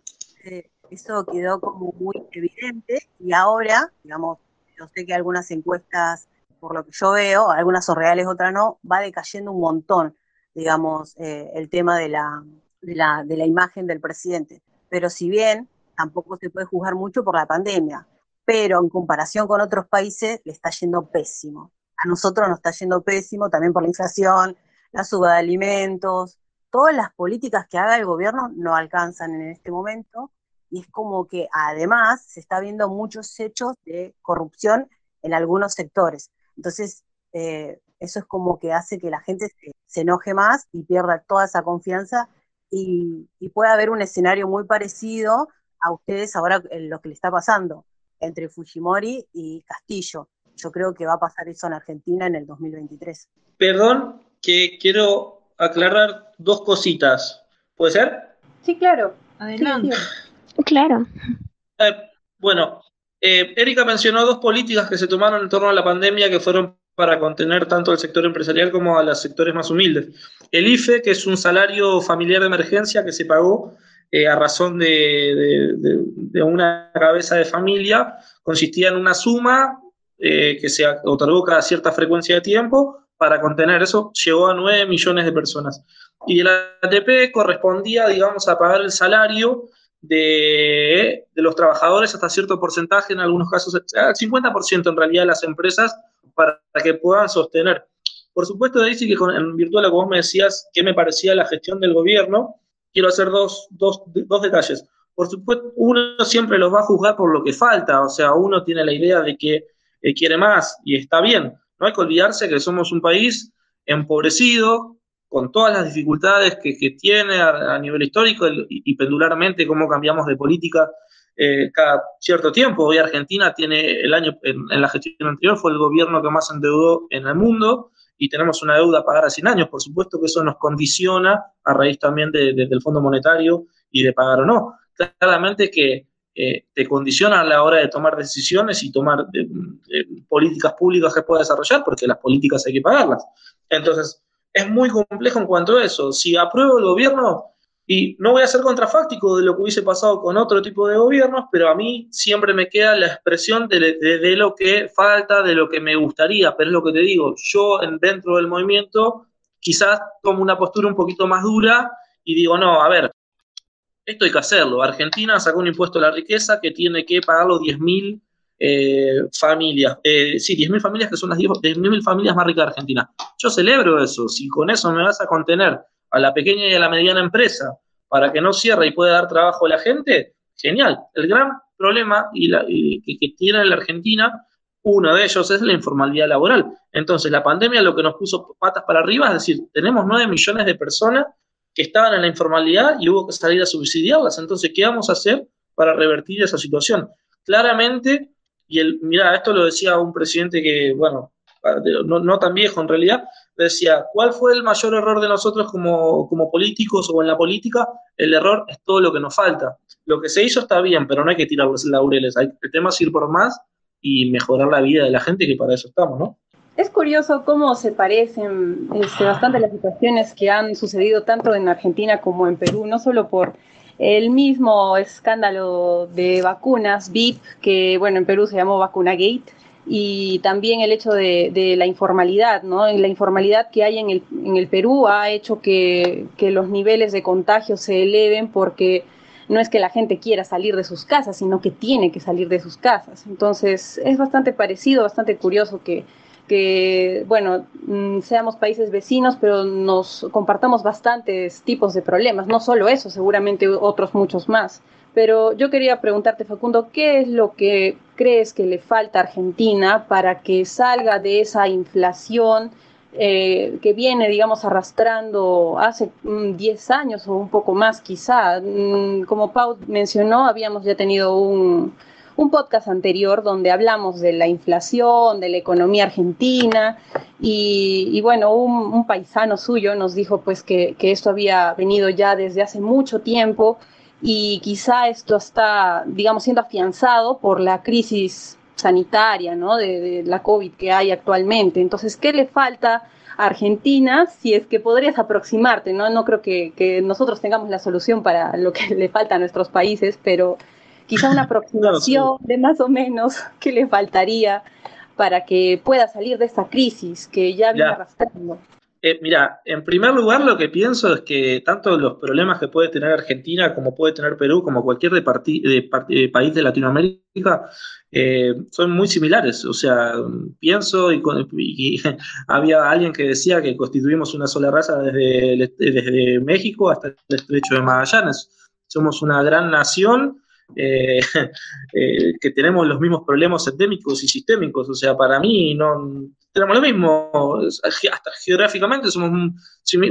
eso quedó como muy evidente y ahora, digamos, yo sé que algunas encuestas, por lo que yo veo, algunas son reales, otras no, va decayendo un montón, digamos, el tema de la, de la, de la imagen del presidente. Pero si bien tampoco se puede juzgar mucho por la pandemia, pero en comparación con otros países le está yendo pésimo. A nosotros nos está yendo pésimo también por la inflación, la suba de alimentos, todas las políticas que haga el gobierno no alcanzan en este momento y es como que además se está viendo muchos hechos de corrupción en algunos sectores. Entonces, eh, eso es como que hace que la gente se, enoje más y pierda toda esa confianza y, y pueda haber un escenario muy parecido a ustedes ahora en lo que le está pasando entre Fujimori y Castillo. Yo creo que va a pasar eso en Argentina en el 2023. Perdón, que quiero aclarar dos cositas. ¿Puede ser? Sí, claro. Adelante. Claro. Eh, bueno, eh, Erika mencionó dos políticas que se tomaron en torno a la pandemia que fueron para contener tanto al sector empresarial como a los sectores más humildes. El IFE, que es un salario familiar de emergencia que se pagó eh, a razón de, una cabeza de familia, consistía en una suma eh, que se otorgó cada cierta frecuencia de tiempo para contener eso, llegó a 9 millones de personas. Y el ATP correspondía, digamos, a pagar el salario de, los trabajadores hasta cierto porcentaje, en algunos casos, al 50% en realidad de las empresas, para que puedan sostener. Por supuesto, Daisy, que en virtud de lo que vos me decías, qué me parecía la gestión del gobierno, quiero hacer dos, dos, dos detalles. Por supuesto, uno siempre los va a juzgar por lo que falta, o sea, uno tiene la idea de que eh, quiere más y está bien. No hay que olvidarse que somos un país empobrecido, con todas las dificultades que, tiene a, nivel histórico y, pendularmente cómo cambiamos de política eh, cada cierto tiempo. Hoy Argentina tiene el año, en, la gestión anterior, fue el gobierno que más endeudó en el mundo y tenemos una deuda a pagar a 100 años. Por supuesto que eso nos condiciona a raíz también del Fondo Monetario y de pagar o no. Claramente que eh, te condiciona a la hora de tomar decisiones y tomar eh, eh, políticas públicas que pueda desarrollar, porque las políticas hay que pagarlas. Entonces, es muy complejo en cuanto a eso. Si apruebo el gobierno, y no voy a ser contrafáctico de lo que hubiese pasado con otro tipo de gobiernos, pero a mí siempre me queda la expresión de, lo que falta, de lo que me gustaría. Pero es lo que te digo, yo dentro del movimiento quizás tomo una postura un poquito más dura y digo, no, a ver, esto hay que hacerlo. Argentina sacó un impuesto a la riqueza que tiene que pagarlo 10.000 eh, familias. Eh, sí, 10.000 familias que son las 10.000 familias más ricas de Argentina. Yo celebro eso. Si con eso me vas a contener a la pequeña y a la mediana empresa para que no cierre y pueda dar trabajo a la gente, genial. El gran problema y que, tiene la Argentina, uno de ellos es la informalidad laboral. Entonces, la pandemia lo que nos puso patas para arriba es decir, tenemos nueve millones de personas que estaban en la informalidad y hubo que salir a subsidiarlas. Entonces, ¿qué vamos a hacer para revertir esa situación? Claramente, y el, mira, esto lo decía un presidente que, bueno, no, no tan viejo en realidad, decía, ¿cuál fue el mayor error de nosotros como, como, políticos o en la política? El error es todo lo que nos falta. Lo que se hizo está bien, pero no hay que tirar los laureles. Hay, el tema es ir por más y mejorar la vida de la gente, que para eso estamos, ¿no? Es curioso cómo se parecen este, bastante las situaciones que han sucedido tanto en Argentina como en Perú, no solo por el mismo escándalo de vacunas, VIP, que bueno, en Perú se llamó Vacuna Gate, y también el hecho de, la informalidad, ¿no? La informalidad que hay en el, en el Perú ha hecho que, que, los niveles de contagio se eleven porque no es que la gente quiera salir de sus casas, sino que tiene que salir de sus casas. Entonces es bastante parecido, bastante curioso que, que bueno, mm, seamos países vecinos, pero nos compartamos bastantes tipos de problemas, no solo eso, seguramente otros muchos más. Pero yo quería preguntarte, Facundo, ¿qué es lo que crees que le falta a Argentina para que salga de esa inflación eh, que viene, digamos, arrastrando hace 10 mm, años o un poco más quizá? Mm, como Pau mencionó, habíamos ya tenido un, podcast anterior donde hablamos de la inflación, de la economía argentina y, bueno, un, paisano suyo nos dijo pues que, que esto había venido ya desde hace mucho tiempo y quizá esto está, digamos, siendo afianzado por la crisis sanitaria, ¿no? De, la COVID que hay actualmente. Entonces, ¿qué le falta a Argentina si es que podrías aproximarte, ¿no? No creo que, que nosotros tengamos la solución para lo que le falta a nuestros países, pero quizá una aproximación de más o menos qué le faltaría para que pueda salir de esta crisis que ya viene arrastrando. Eh, mira, en primer lugar lo que pienso es que tanto los problemas que puede tener Argentina como puede tener Perú, como cualquier de país de Latinoamérica, eh, son muy similares. O sea, pienso y, había alguien que decía que constituimos una sola raza desde, desde México hasta el estrecho de Magallanes. Somos una gran nación eh, eh, que tenemos los mismos problemas endémicos y sistémicos. O sea, para mí no tenemos lo mismo. Hasta geográficamente somos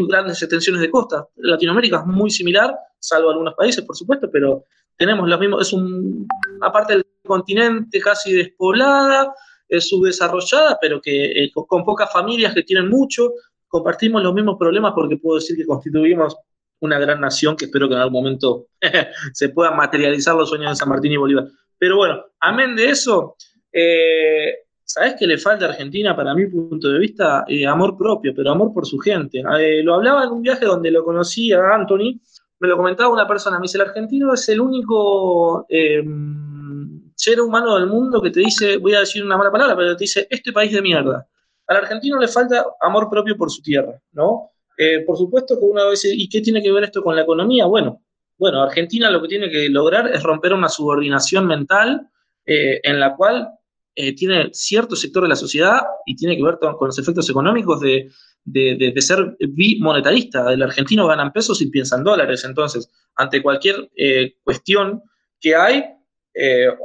grandes extensiones de costa. Latinoamérica es muy similar, salvo algunos países, por supuesto, pero tenemos los mismos. Es un, aparte del continente casi despoblada, es subdesarrollada, pero que eh, con pocas familias que tienen mucho, compartimos los mismos problemas porque puedo decir que constituimos una gran nación que espero que en algún momento se puedan materializar los sueños de San Martín y Bolívar. Pero bueno, amén de eso, eh, ¿sabes qué le falta a Argentina para mi punto de vista? Eh, amor propio, pero amor por su gente. Eh, lo hablaba en un viaje donde lo conocí a Anthony, me lo comentaba una persona, me dice, el argentino es el único ser humano del mundo que te dice, voy a decir una mala palabra, pero te dice, este país de mierda. Al argentino le falta amor propio por su tierra, ¿no? Eh, por supuesto que uno dice, ¿y qué tiene que ver esto con la economía? Bueno, bueno, Argentina lo que tiene que lograr es romper una subordinación mental eh, en la cual eh, tiene cierto sector de la sociedad y tiene que ver con los efectos económicos de, ser bimonetarista. El argentino gana en pesos y piensa en dólares. Entonces, ante cualquier cuestión que hay,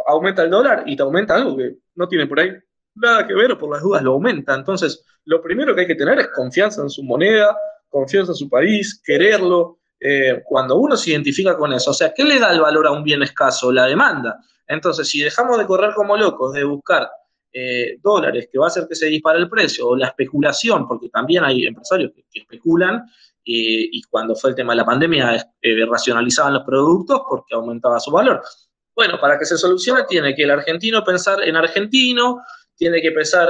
aumenta el dólar y te aumenta algo que no tiene por ahí nada que ver o por las dudas lo aumenta. Entonces, lo primero que hay que tener es confianza en su moneda, confianza en su país, quererlo, eh, cuando uno se identifica con eso. O sea, ¿qué le da el valor a un bien escaso? La demanda. Entonces, si dejamos de correr como locos, de buscar eh, dólares que va a hacer que se dispare el precio, o la especulación, porque también hay empresarios que, especulan, eh, y cuando fue el tema de la pandemia, racionalizaban los productos porque aumentaba su valor. Bueno, para que se solucione tiene que el argentino pensar en argentino, tiene que pensar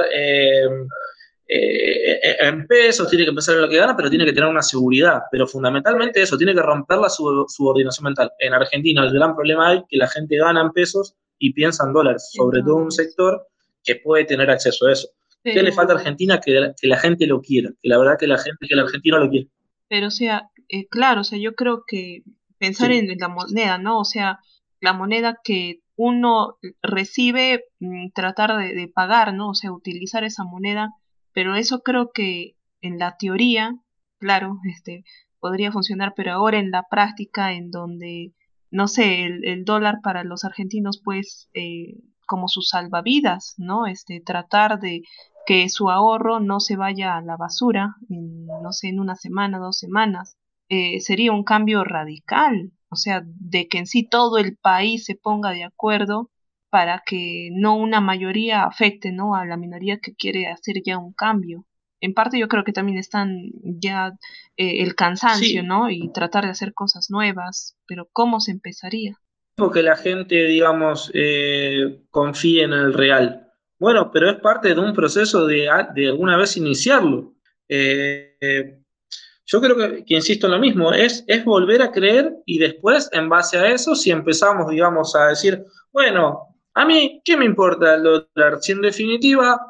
eh, eh, en pesos, tiene que pensar en lo que gana, pero tiene que tener una seguridad. Pero fundamentalmente eso, tiene que romper la subordinación mental. En Argentina el gran problema es que la gente gana en pesos y piensa en dólares, sobre todo un sector que puede tener acceso a eso. ¿Qué le falta a Argentina? Que, que, la gente lo quiera, que la verdad que la gente, que el argentino lo quiere. Pero o sea, eh, claro, o sea, yo creo que pensar en la moneda, ¿no? O sea, la moneda que uno recibe, mm, tratar de, de pagar, ¿no? O sea, utilizar esa moneda pero eso creo que en la teoría, claro, este, podría funcionar, pero ahora en la práctica, en donde, no sé, el, dólar para los argentinos, pues, eh, como su salvavidas, ¿no? Este, tratar de que su ahorro no se vaya a la basura, en, no sé, en una semana, dos semanas, eh, sería un cambio radical, o sea, de que en sí todo el país se ponga de acuerdo para que no una mayoría afecte, ¿no? A la minoría que quiere hacer ya un cambio. En parte yo creo que también están ya eh, el cansancio, ¿no? Y tratar de hacer cosas nuevas, pero ¿cómo se empezaría? Que la gente, digamos, eh, confíe en el real. Bueno, pero es parte de un proceso de, de alguna vez iniciarlo. Eh, yo creo que, insisto en lo mismo, es, es volver a creer y después, en base a eso, si empezamos, digamos, a decir, bueno, a mí, ¿qué me importa el dólar? Si en definitiva,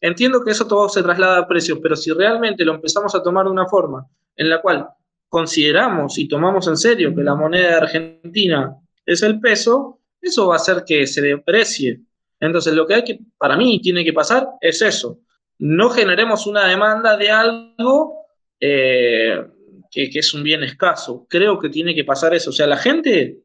entiendo que eso todo se traslada a precios, pero si realmente lo empezamos a tomar de una forma en la cual consideramos y tomamos en serio que la moneda de Argentina es el peso, eso va a hacer que se deprecie. Entonces, lo que hay que, para mí, tiene que pasar es eso. No generemos una demanda de algo eh, que, que, es un bien escaso. Creo que tiene que pasar eso. O sea, la gente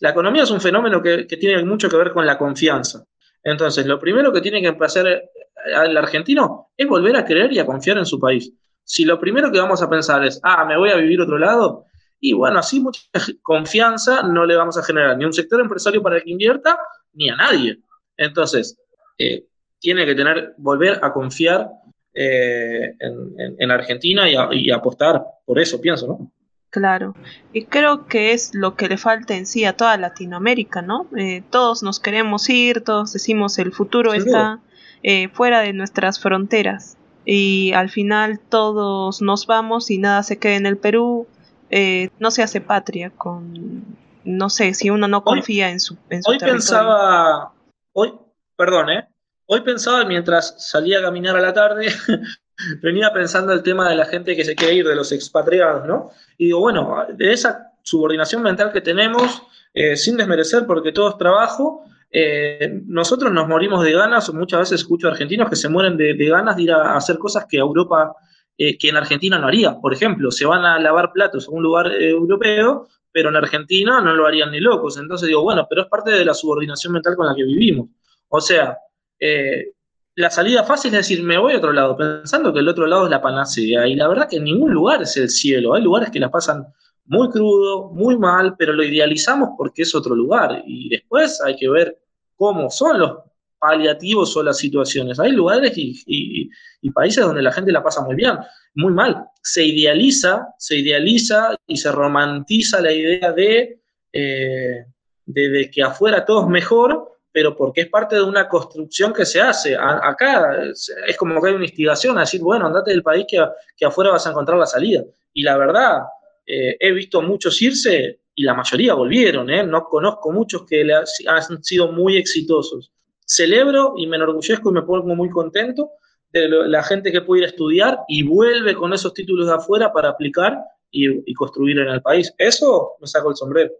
la economía es un fenómeno que, tiene mucho que ver con la confianza. Entonces, lo primero que tiene que empezar el argentino es volver a creer y a confiar en su país. Si lo primero que vamos a pensar es, ah, me voy a vivir otro lado, y bueno, así mucha confianza no le vamos a generar ni a un sector empresario para que invierta, ni a nadie. Entonces, eh, tiene que tener, volver a confiar eh, en, Argentina y, y apostar por eso, pienso, ¿no? Claro, y creo que es lo que le falta en sí a toda Latinoamérica, ¿no? Eh, todos nos queremos ir, todos decimos el futuro está eh, fuera de nuestras fronteras. Y al final todos nos vamos y nada se queda en el Perú, eh, no se hace patria con, no sé, si uno no confía en su, en su Hoy pensaba, hoy, perdón, ¿eh? Hoy pensaba mientras salía a caminar a la tarde venía pensando el tema de la gente que se quiere ir, de los expatriados, ¿no? Y digo, bueno, de esa subordinación mental que tenemos, eh, sin desmerecer porque todo es trabajo, eh, nosotros nos morimos de ganas, muchas veces escucho argentinos que se mueren de, ganas de ir a, hacer cosas que Europa, eh, que en Argentina no haría. Por ejemplo, se van a lavar platos a un lugar europeo, pero en Argentina no lo harían ni locos. Entonces digo, bueno, pero es parte de la subordinación mental con la que vivimos. O sea, la salida fácil es decir, me voy a otro lado, pensando que el otro lado es la panacea. Y la verdad que en ningún lugar es el cielo. Hay lugares que la pasan muy crudo, muy mal, pero lo idealizamos porque es otro lugar. Y después hay que ver cómo son los paliativos o las situaciones. Hay lugares y, países donde la gente la pasa muy bien, muy mal. Se idealiza, se idealiza y se romantiza la idea de, eh, de, de que afuera todo es mejor pero porque es parte de una construcción que se hace. acá es como que hay una instigación a decir, bueno, andate del país que, afuera vas a encontrar la salida. Y la verdad, eh, he visto muchos irse y la mayoría volvieron, ¿eh? no conozco muchos que han sido muy exitosos. Celebro y me enorgullezco y me pongo muy contento de la gente que puede ir a estudiar y vuelve con esos títulos de afuera para aplicar y, construir en el país. Eso me saco el sombrero.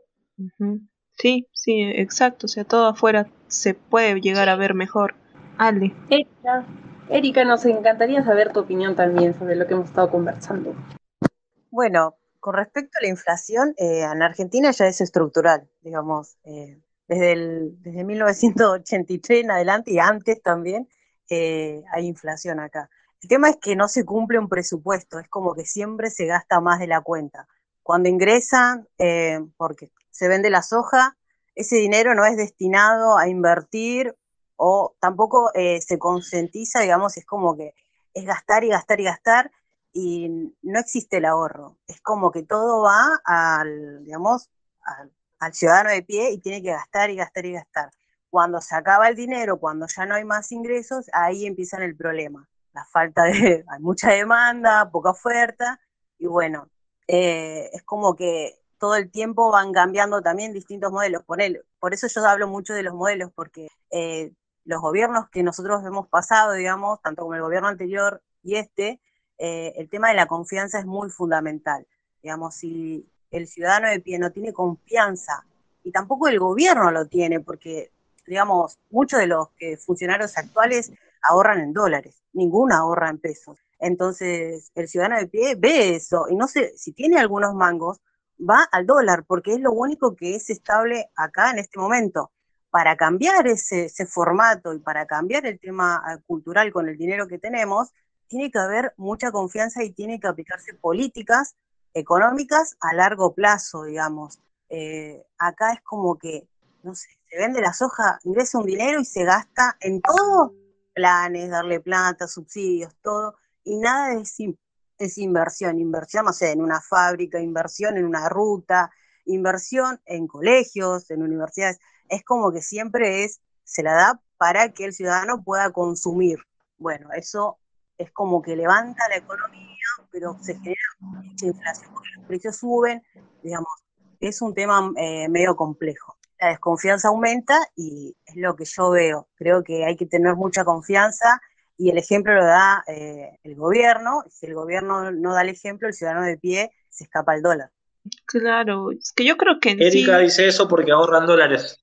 Sí, sí, exacto. O sea, todo afuera se puede llegar a ver mejor. Ale. Erika, Erika, nos encantaría saber tu opinión también sobre lo que hemos estado conversando. Bueno, con respecto a la inflación, eh, en Argentina ya es estructural, digamos, eh, desde, el, desde 1983 en adelante y antes también eh, hay inflación acá. El tema es que no se cumple un presupuesto, es como que siempre se gasta más de la cuenta. Cuando ingresan, porque se vende la soja, ese dinero no es destinado a invertir o tampoco eh, se concientiza, digamos, es como que es gastar y gastar y gastar y no existe el ahorro. Es como que todo va al, digamos, al, ciudadano de pie y tiene que gastar y gastar y gastar. Cuando se acaba el dinero, cuando ya no hay más ingresos, ahí empieza el problema. La falta de, hay mucha demanda, poca oferta y bueno, eh, es como que todo el tiempo van cambiando también distintos modelos. Por, por eso yo hablo mucho de los modelos, porque eh, los gobiernos que nosotros hemos pasado, digamos, tanto como el gobierno anterior y este, eh, el tema de la confianza es muy fundamental. Digamos, si el ciudadano de pie no tiene confianza y tampoco el gobierno lo tiene, porque, digamos, muchos de los funcionarios actuales ahorran en dólares, ninguno ahorra en pesos. Entonces, el ciudadano de pie ve eso y no sé, si tiene algunos mangos, va al dólar, porque es lo único que es estable acá en este momento. Para cambiar ese, formato y para cambiar el tema eh, cultural con el dinero que tenemos, tiene que haber mucha confianza y tiene que aplicarse políticas económicas a largo plazo, digamos. Eh, acá es como que, no sé, se vende la soja, ingresa un dinero y se gasta en todo, planes, darle plata, subsidios, todo, y nada es, es inversión, inversión, no sé, en una fábrica, inversión en una ruta, inversión en colegios, en universidades, es como que siempre es, se la da para que el ciudadano pueda consumir. Bueno, eso es como que levanta la economía, pero se genera mucha inflación porque los precios suben, digamos, es un tema eh, medio complejo. La desconfianza aumenta y es lo que yo veo. Creo que hay que tener mucha confianza y el ejemplo lo da eh, el gobierno. Si el gobierno no da el ejemplo, el ciudadano de pie se escapa al dólar. Claro, es que yo creo que... Erika dice eso porque ahorran dólares.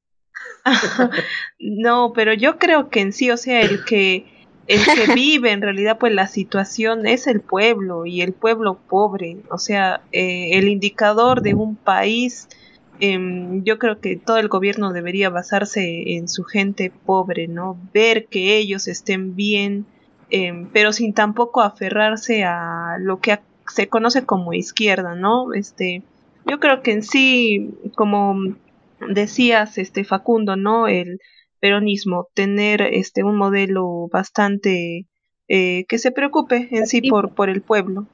no, pero yo creo que en sí, o sea, el que el que vive en realidad pues la situación es el pueblo y el pueblo pobre, o sea, eh, el indicador de un país, em, yo creo que todo el gobierno debería basarse en su gente pobre, ¿no? Ver que ellos estén bien, em, pero sin tampoco aferrarse a lo que se conoce como izquierda, ¿no? Este, yo creo que en sí, como decías, este Facundo, ¿no? El peronismo, tener este un modelo bastante eh, que se preocupe en sí por, por el pueblo.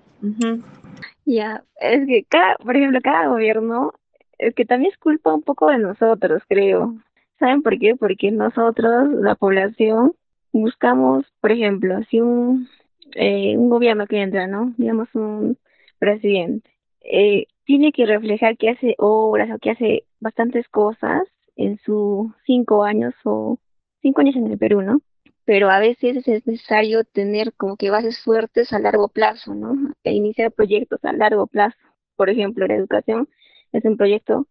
Ya, es que cada, por ejemplo, cada gobierno, es que también es culpa un poco de nosotros, creo. ¿Saben por qué? Porque nosotros, la población, buscamos, por ejemplo, si un, eh, un gobierno que entra, ¿no? Digamos un presidente, eh, tiene que reflejar que hace obras o que hace bastantes cosas en sus cinco años o cinco años en el Perú, ¿no? Pero a veces es necesario tener como que bases fuertes a largo plazo, ¿no? E iniciar proyectos a largo plazo. Por ejemplo, la educación es un proyecto,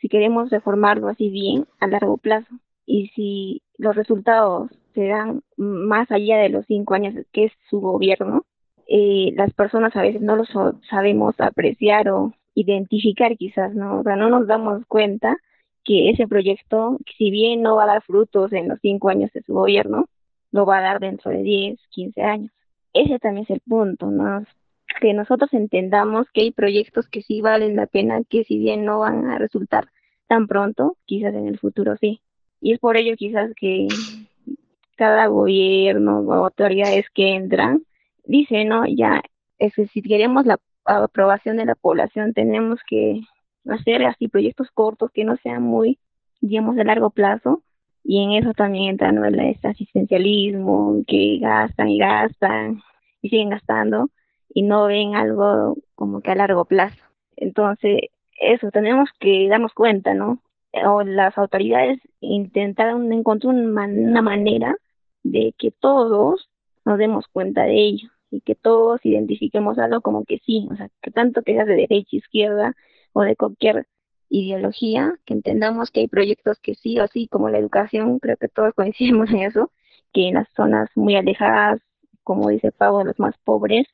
si queremos reformarlo así bien, a largo plazo. Y si los resultados se dan más allá de los cinco años que es su gobierno, eh, las personas a veces no lo sabemos apreciar o identificar quizás, ¿no? O sea, no nos damos cuenta que ese proyecto, si bien no va a dar frutos en los cinco años de su gobierno, lo va a dar dentro de 10, 15 años. Ese también es el punto, ¿no? Que nosotros entendamos que hay proyectos que sí valen la pena, que si bien no van a resultar tan pronto, quizás en el futuro sí. Y es por ello quizás que cada gobierno o autoridades que entran dice, no, ya, es que si queremos la aprobación de la población tenemos que hacer así proyectos cortos que no sean muy, digamos, de largo plazo. Y en eso también entra ¿no? el asistencialismo, que gastan y gastan y siguen gastando y no ven algo como que a largo plazo. Entonces, eso tenemos que darnos cuenta, ¿no? O las autoridades intentaron encontrar una manera de que todos nos demos cuenta de ello y que todos identifiquemos algo como que sí, o sea, que tanto que sea de derecha, izquierda, o de cualquier ideología, que entendamos que hay proyectos que sí o sí, como la educación, creo que todos coincidimos en eso, que en las zonas muy alejadas, como dice Pablo, los más pobres,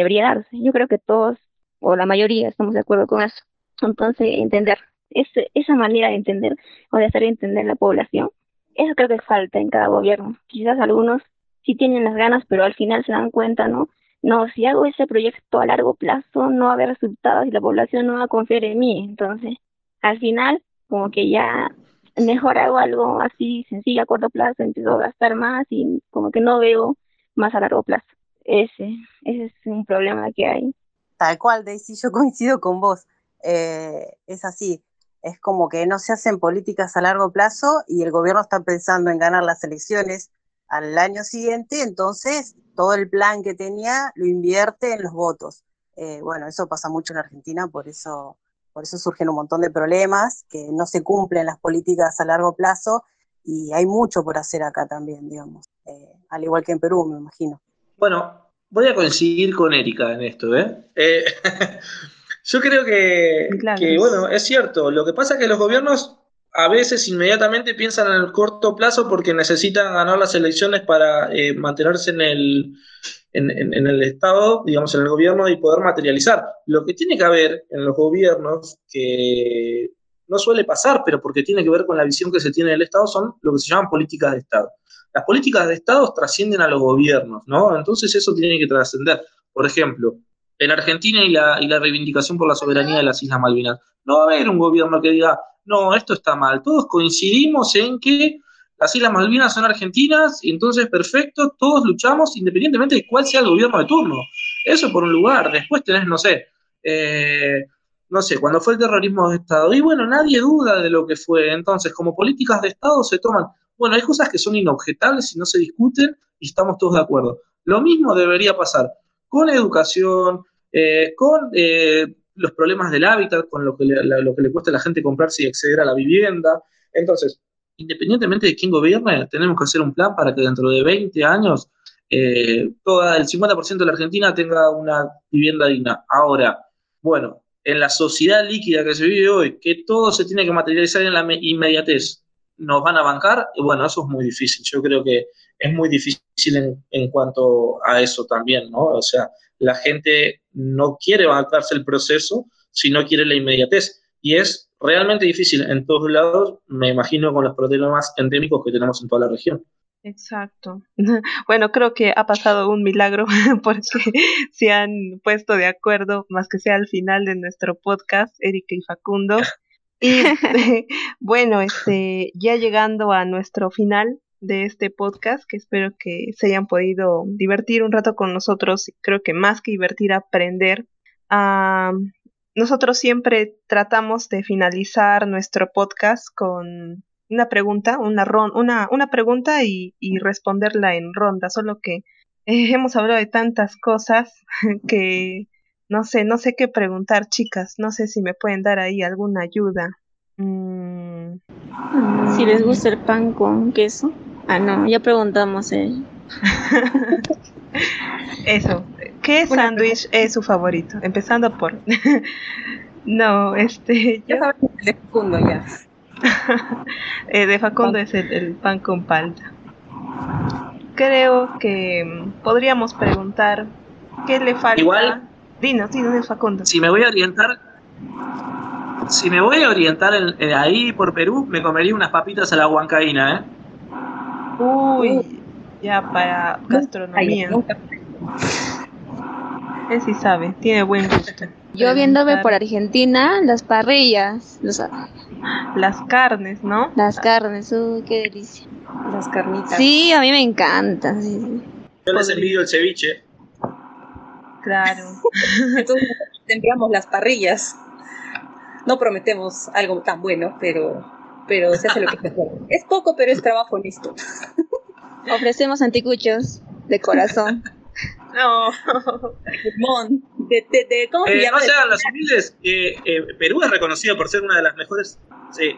debería darse. Yo creo que todos, o la mayoría, estamos de acuerdo con eso. Entonces, entender, ese, esa manera de entender o de hacer entender la población, eso creo que falta en cada gobierno. Quizás algunos sí tienen las ganas, pero al final se dan cuenta, ¿no? no, si hago ese proyecto a largo plazo no va a haber resultados y la población no va a confiar en mí. Entonces, al final, como que ya mejor hago algo así sencillo a corto plazo, empiezo a gastar más y como que no veo más a largo plazo. Ese, ese es un problema que hay. Tal cual, Daisy, yo coincido con vos. Eh, es así, es como que no se hacen políticas a largo plazo y el gobierno está pensando en ganar las elecciones al año siguiente, entonces todo el plan que tenía lo invierte en los votos. Eh, bueno, eso pasa mucho en Argentina, por eso, por eso surgen un montón de problemas, que no se cumplen las políticas a largo plazo y hay mucho por hacer acá también, digamos, eh, al igual que en Perú, me imagino. Bueno, voy a coincidir con Erika en esto, ¿eh? eh yo creo que, que, bueno, es cierto, lo que pasa es que los gobiernos a veces inmediatamente piensan en el corto plazo porque necesitan ganar las elecciones para eh, mantenerse en el, en, el Estado, digamos, en el gobierno y poder materializar. Lo que tiene que haber en los gobiernos, que no suele pasar, pero porque tiene que ver con la visión que se tiene del Estado, son lo que se llaman políticas de Estado. Las políticas de Estado trascienden a los gobiernos, ¿no? Entonces eso tiene que trascender. Por ejemplo, en Argentina y la, y la reivindicación por la soberanía de las Islas Malvinas. No va a haber un gobierno que diga, no, esto está mal. Todos coincidimos en que las Islas Malvinas son argentinas y entonces perfecto, todos luchamos independientemente de cuál sea el gobierno de turno. Eso por un lugar. Después tenés, no sé, eh, no sé, cuando fue el terrorismo de Estado. Y bueno, nadie duda de lo que fue. Entonces, como políticas de Estado se toman, bueno, hay cosas que son inobjetables y no se discuten y estamos todos de acuerdo. Lo mismo debería pasar con educación, eh, con eh, los problemas del hábitat, con lo que, le, le cuesta a la gente comprarse y acceder a la vivienda. Entonces, independientemente de quién gobierne, tenemos que hacer un plan para que dentro de 20 años eh, toda el 50% de la Argentina tenga una vivienda digna. Ahora, bueno, en la sociedad líquida que se vive hoy, que todo se tiene que materializar en la inmediatez, ¿nos van a bancar? Bueno, eso es muy difícil. Yo creo que es muy difícil en, en cuanto a eso también, ¿no? O sea, la gente no quiere bancarse el proceso, sino quiere la inmediatez. Y es realmente difícil en todos lados, me imagino con los problemas endémicos que tenemos en toda la región. Exacto. Bueno, creo que ha pasado un milagro porque se han puesto de acuerdo, más que sea al final de nuestro podcast, Erika y Facundo. Y bueno, este, ya llegando a nuestro final, de este podcast, que espero que se hayan podido divertir un rato con nosotros. Creo que más que divertir, aprender. nosotros siempre tratamos de finalizar nuestro podcast con una pregunta, una, una, una pregunta y, responderla en ronda, solo que eh, hemos hablado de tantas cosas que no sé, no sé qué preguntar, chicas, no sé si me pueden dar ahí alguna ayuda. Mm. Si les gusta el pan con queso. Ah, no, ya preguntamos. Eh. Eso. ¿Qué sándwich es su favorito? Empezando por. no, este. Yo... Ya de Facundo ya. eh, de Facundo es el, pan con palta. Creo que mm, podríamos preguntar qué le falta. Igual. Dinos, dinos Facundo. Si me voy a orientar. Si me voy a orientar eh, ahí por Perú, me comería unas papitas a la huancaína, ¿eh? Uy, ya para gastronomía. Él sí sabe, tiene buen gusto. Yo viéndome por Argentina, las parrillas, las carnes, ¿no? Las carnes, uy, qué delicia. Las carnitas. Sí, a mí me encantan. Yo les envidio el ceviche. Claro. Entonces tendríamos las parrillas. No prometemos algo tan bueno, pero pero se hace lo que se puede. Es poco, pero es trabajo listo. Ofrecemos anticuchos de corazón. No. De, de, ¿Cómo se eh, llama? No sean las humildes. Eh, Perú es reconocido por ser una de las mejores. Sí,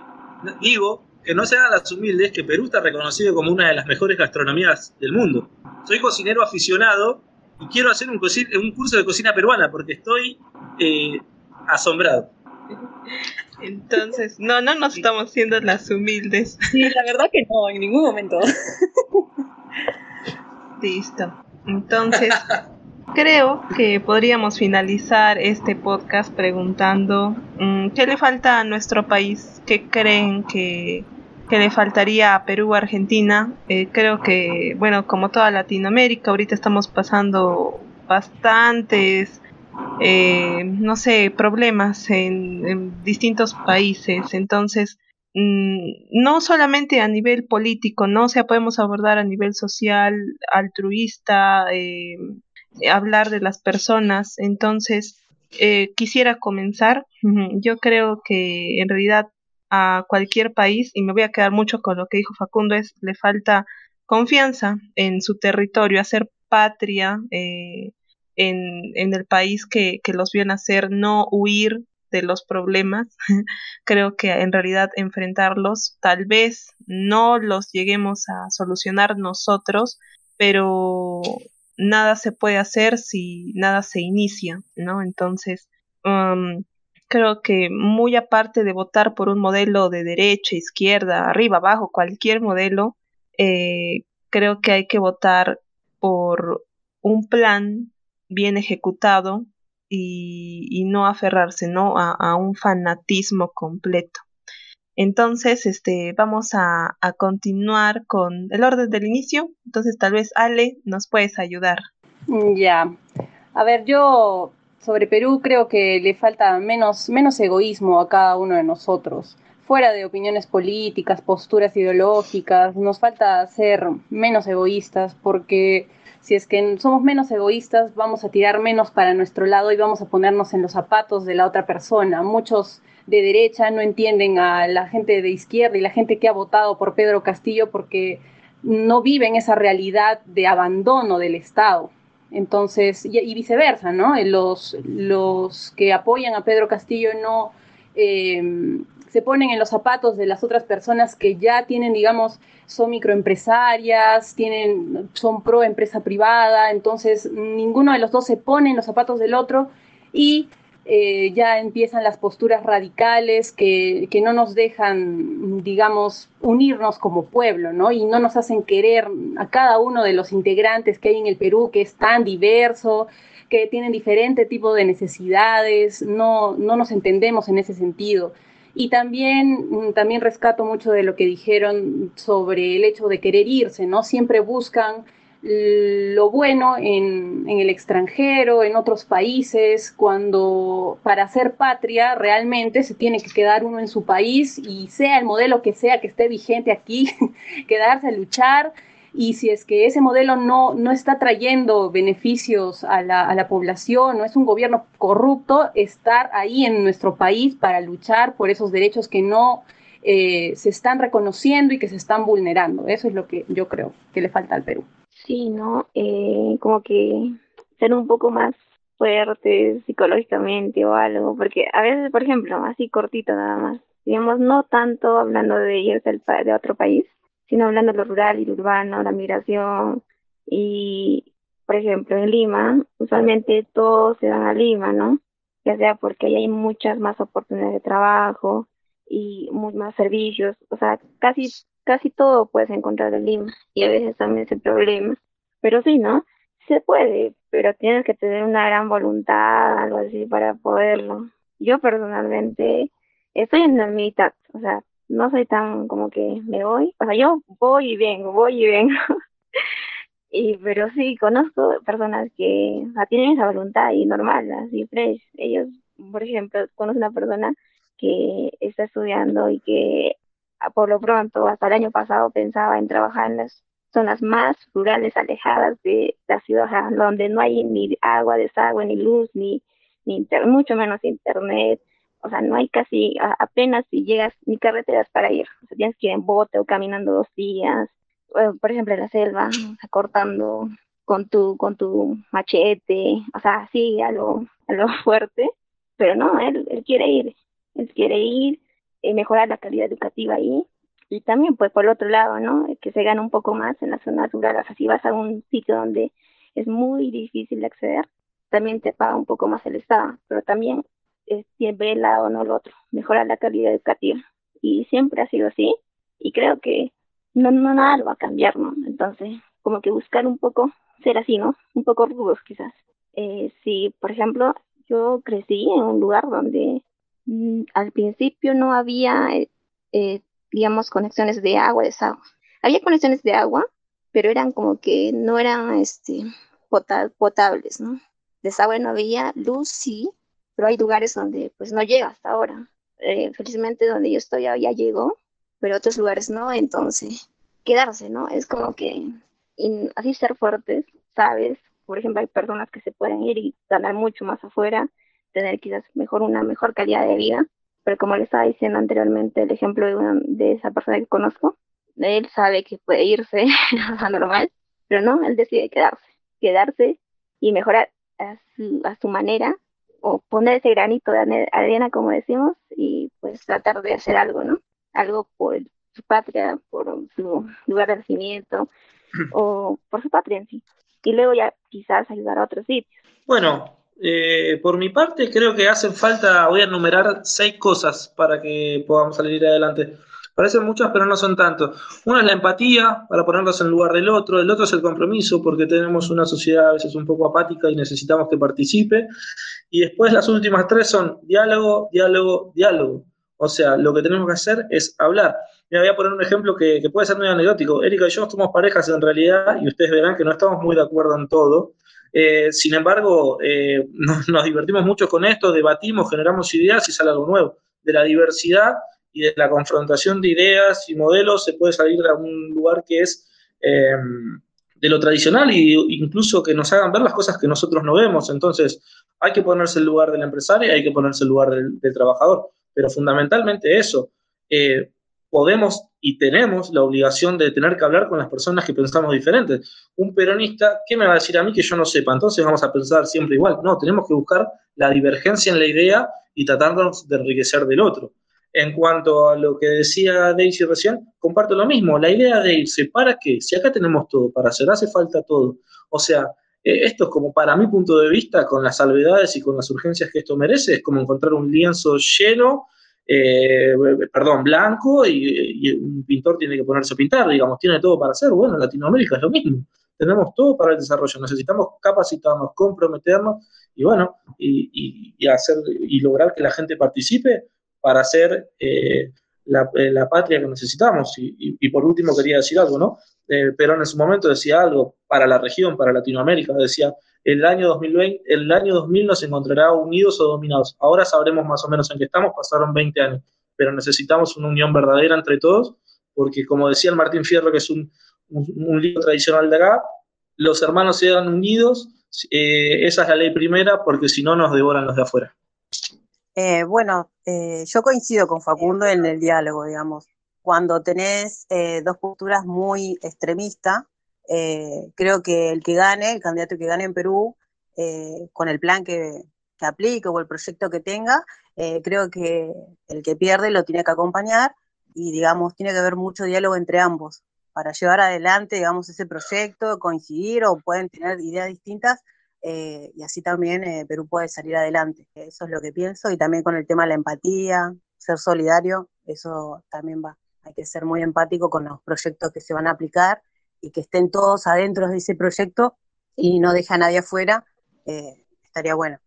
digo que no sean las humildes, que Perú está reconocido como una de las mejores gastronomías del mundo. Soy cocinero aficionado y quiero hacer un, un curso de cocina peruana porque estoy eh, asombrado. Entonces, no, no nos estamos siendo las humildes. Sí, la verdad que no, en ningún momento. Listo. Entonces, creo que podríamos finalizar este podcast preguntando mm, qué le falta a nuestro país, qué creen que, que le faltaría a Perú, Argentina. Eh, creo que, bueno, como toda Latinoamérica, ahorita estamos pasando bastantes eh, no sé, problemas en, distintos países. Entonces, mm, no solamente a nivel político, ¿no? O sea, podemos abordar a nivel social, altruista, eh, hablar de las personas. Entonces, eh, quisiera comenzar. Yo creo que en realidad a cualquier país, y me voy a quedar mucho con lo que dijo Facundo, es le falta confianza en su territorio, hacer patria, eh, en, en el país que, que los vio nacer, no huir de los problemas. Creo que en realidad enfrentarlos, tal vez no los lleguemos a solucionar nosotros, pero nada se puede hacer si nada se inicia, ¿no? Entonces, um, creo que muy aparte de votar por un modelo de derecha, izquierda, arriba, abajo, cualquier modelo, eh, creo que hay que votar por un plan bien ejecutado y, no aferrarse ¿no? A, un fanatismo completo. Entonces, este, vamos a, a, continuar con el orden del inicio. Entonces, tal vez Ale nos puedes ayudar. Ya. A ver, yo sobre Perú creo que le falta menos, menos egoísmo a cada uno de nosotros. Fuera de opiniones políticas, posturas ideológicas, nos falta ser menos egoístas porque si es que somos menos egoístas, vamos a tirar menos para nuestro lado y vamos a ponernos en los zapatos de la otra persona. Muchos de derecha no entienden a la gente de izquierda y la gente que ha votado por Pedro Castillo porque no viven esa realidad de abandono del Estado. Entonces, y, viceversa, ¿no? Los, los que apoyan a Pedro Castillo no eh, se ponen en los zapatos de las otras personas que ya tienen, digamos, son microempresarias, tienen, son pro empresa privada, entonces ninguno de los dos se pone en los zapatos del otro y eh, ya empiezan las posturas radicales que, que, no nos dejan, digamos, unirnos como pueblo, ¿no? Y no nos hacen querer a cada uno de los integrantes que hay en el Perú, que es tan diverso, que tienen diferente tipo de necesidades, no, no nos entendemos en ese sentido. Y también, mm, también rescato mucho de lo que dijeron sobre el hecho de querer irse, ¿no? Siempre buscan lo bueno en, el extranjero, en otros países, cuando para ser patria realmente se tiene que quedar uno en su país y sea el modelo que sea que esté vigente aquí, quedarse a luchar y si es que ese modelo no, no está trayendo beneficios a la, a la población, no es un gobierno corrupto, estar ahí en nuestro país para luchar por esos derechos que no eh, se están reconociendo y que se están vulnerando. Eso es lo que yo creo que le falta al Perú. Sí, ¿no? Eh, como que ser un poco más fuerte psicológicamente o algo, porque a veces, por ejemplo, así cortito nada más, digamos, no tanto hablando de irse de otro país, sino hablando de lo rural y lo urbano, la migración. Y, por ejemplo, en Lima, usualmente todos se van a Lima, ¿no? Ya sea porque ahí hay muchas más oportunidades de trabajo y muchos más servicios, o sea, casi, casi todo puedes encontrar en Lima y a veces también es el problema. Pero sí, ¿no? Se puede, pero tienes que tener una gran voluntad, algo así, para poderlo. Yo personalmente estoy en la mitad, o sea, no soy tan como que me voy, o sea, yo voy y vengo, voy y vengo. y pero sí conozco personas que tienen esa voluntad y normal, así fresh. Ellos, por ejemplo, conozco una persona que está estudiando y que por lo pronto hasta el año pasado pensaba en trabajar en las zonas más rurales alejadas de la ciudad, donde no hay ni agua, desagüe, ni luz, ni, ni mucho menos internet, o sea, no hay casi, apenas si llegas ni carreteras para ir, o sea, tienes que ir en bote o caminando dos días, por ejemplo, en la selva, cortando con tu, con tu machete, o sea, sí, a lo, a lo fuerte, pero no, él, él quiere ir, él quiere ir, eh, mejorar la calidad educativa ahí, y también, pues, por el otro lado, ¿no? Que se gana un poco más en la zona rural, o sea, si vas a un sitio donde es muy difícil de acceder, también te paga un poco más el Estado, pero también es, siempre el lado, no el otro, mejorar la calidad educativa. Y siempre ha sido así, y creo que no, no nada lo va a cambiar, ¿no? Entonces, como que buscar un poco, ser así, ¿no? Un poco rudos quizás. Eh, si, por ejemplo, yo crecí en un lugar donde al principio no había, eh, eh, digamos, conexiones de agua, de agua. Había conexiones de agua, pero eran como que no eran este, potables, ¿no? Desagüe no había, luz sí, pero hay lugares donde pues no llega hasta ahora. Eh, felizmente donde yo estoy ya, llegó, pero otros lugares no, entonces quedarse, ¿no? Es como que así ser fuertes, ¿sabes? Por ejemplo, hay personas que se pueden ir y ganar mucho más afuera, tener quizás mejor una mejor calidad de vida, pero como le estaba diciendo anteriormente, el ejemplo de, de esa persona que conozco, él sabe que puede irse a normal, pero no, él decide quedarse, quedarse y mejorar a su, a su manera o poner ese granito de arena, como decimos, y pues tratar de hacer algo, ¿no? Algo por su patria, por su lugar de nacimiento, o por su patria en sí. Y luego ya quizás ayudar a otros sitios. Bueno, eh, por mi parte creo que hacen falta, voy a enumerar seis cosas para que podamos salir adelante. Parecen muchas, pero no son tanto. Una es la empatía, para ponerlos en lugar del otro. El otro es el compromiso, porque tenemos una sociedad a veces un poco apática y necesitamos que participe. Y después las últimas tres son diálogo, diálogo, diálogo. O sea, lo que tenemos que hacer es hablar. Me voy a poner un ejemplo que, puede ser muy anecdótico. Erika y yo somos parejas en realidad y ustedes verán que no estamos muy de acuerdo en todo. Eh, sin embargo, eh, nos, divertimos mucho con esto, debatimos, generamos ideas y sale algo nuevo. De la diversidad y de la confrontación de ideas y modelos se puede salir a un lugar que es eh, de lo tradicional e incluso que nos hagan ver las cosas que nosotros no vemos. Entonces, hay que ponerse el lugar del empresario y hay que ponerse el lugar del trabajador pero fundamentalmente eso. Eh, podemos y tenemos la obligación de tener que hablar con las personas que pensamos diferentes. Un peronista, ¿qué me va a decir a mí que yo no sepa? Entonces vamos a pensar siempre igual. No, tenemos que buscar la divergencia en la idea y tratarnos de enriquecer del otro. En cuanto a lo que decía Daisy recién, comparto lo mismo. La idea de irse, ¿para qué? Si acá tenemos todo para hacer, hace falta todo. O sea, eh, esto es como para mi punto de vista, con las salvedades y con las urgencias que esto merece, es como encontrar un lienzo lleno, eh, perdón, blanco y, un pintor tiene que ponerse a pintar, digamos, tiene todo para hacer. Bueno, Latinoamérica es lo mismo. Tenemos todo para el desarrollo. Necesitamos capacitarnos, comprometernos y bueno, y, hacer y lograr que la gente participe para hacer eh, la, patria que necesitamos. Y, por último quería decir algo, ¿no? Eh, Perón en su momento decía algo para la región, para Latinoamérica, decía, el año 2020, el año 2000 nos encontrará unidos o dominados. Ahora sabremos más o menos en qué estamos, pasaron 20 años, pero necesitamos una unión verdadera entre todos, porque como decía el Martín Fierro, que es un, libro tradicional de acá, los hermanos se dan unidos, eh, esa es la ley primera, porque si no nos devoran los de afuera. Eh, bueno, yo coincido con Facundo en el diálogo, digamos cuando tenés eh, dos posturas muy extremistas, eh, creo que el que gane, el candidato que gane en Perú, eh, con el plan que, que, aplique o el proyecto que tenga, creo que el que pierde lo tiene que acompañar y, digamos, tiene que haber mucho diálogo entre ambos para llevar adelante, digamos, ese proyecto, coincidir o pueden tener ideas distintas y así también Perú puede salir adelante. Eso es lo que pienso y también con el tema de la empatía, ser solidario, eso también va hay que ser muy empático con los proyectos que se van a aplicar y que estén todos adentro de ese proyecto y no deja a nadie afuera, eh, estaría bueno.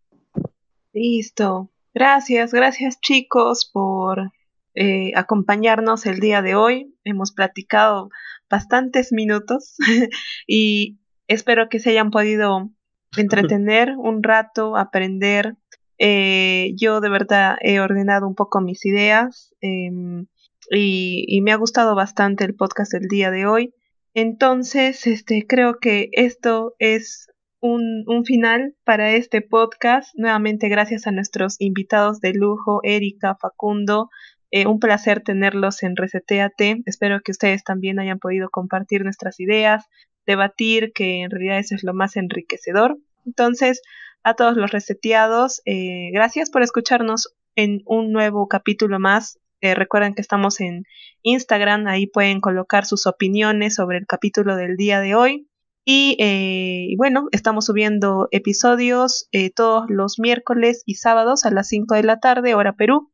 Listo. Gracias, gracias chicos por eh, acompañarnos el día de hoy. Hemos platicado bastantes minutos y espero que se hayan podido entretener un rato, aprender. Eh, yo de verdad he ordenado un poco mis ideas. Em, y, me ha gustado bastante el podcast del día de hoy. Entonces, este, creo que esto es un, un, final para este podcast. Nuevamente, gracias a nuestros invitados de lujo, Erika, Facundo. Eh, un placer tenerlos en Reseteate. Espero que ustedes también hayan podido compartir nuestras ideas, debatir, que en realidad eso es lo más enriquecedor. Entonces, a todos los reseteados, eh, gracias por escucharnos en un nuevo capítulo más eh, recuerden que estamos en Instagram, ahí pueden colocar sus opiniones sobre el capítulo del día de hoy. Y, eh, bueno, estamos subiendo episodios eh, todos los miércoles y sábados a las 5 de la tarde, hora Perú.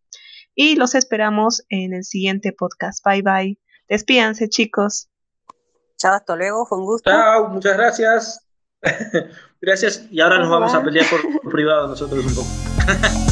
Y los esperamos en el siguiente podcast. Bye bye. Despídanse, chicos. Chao, hasta luego, fue un gusto. Chao, muchas gracias. gracias. Y ahora nos vamos a pelear por privado nosotros un poco.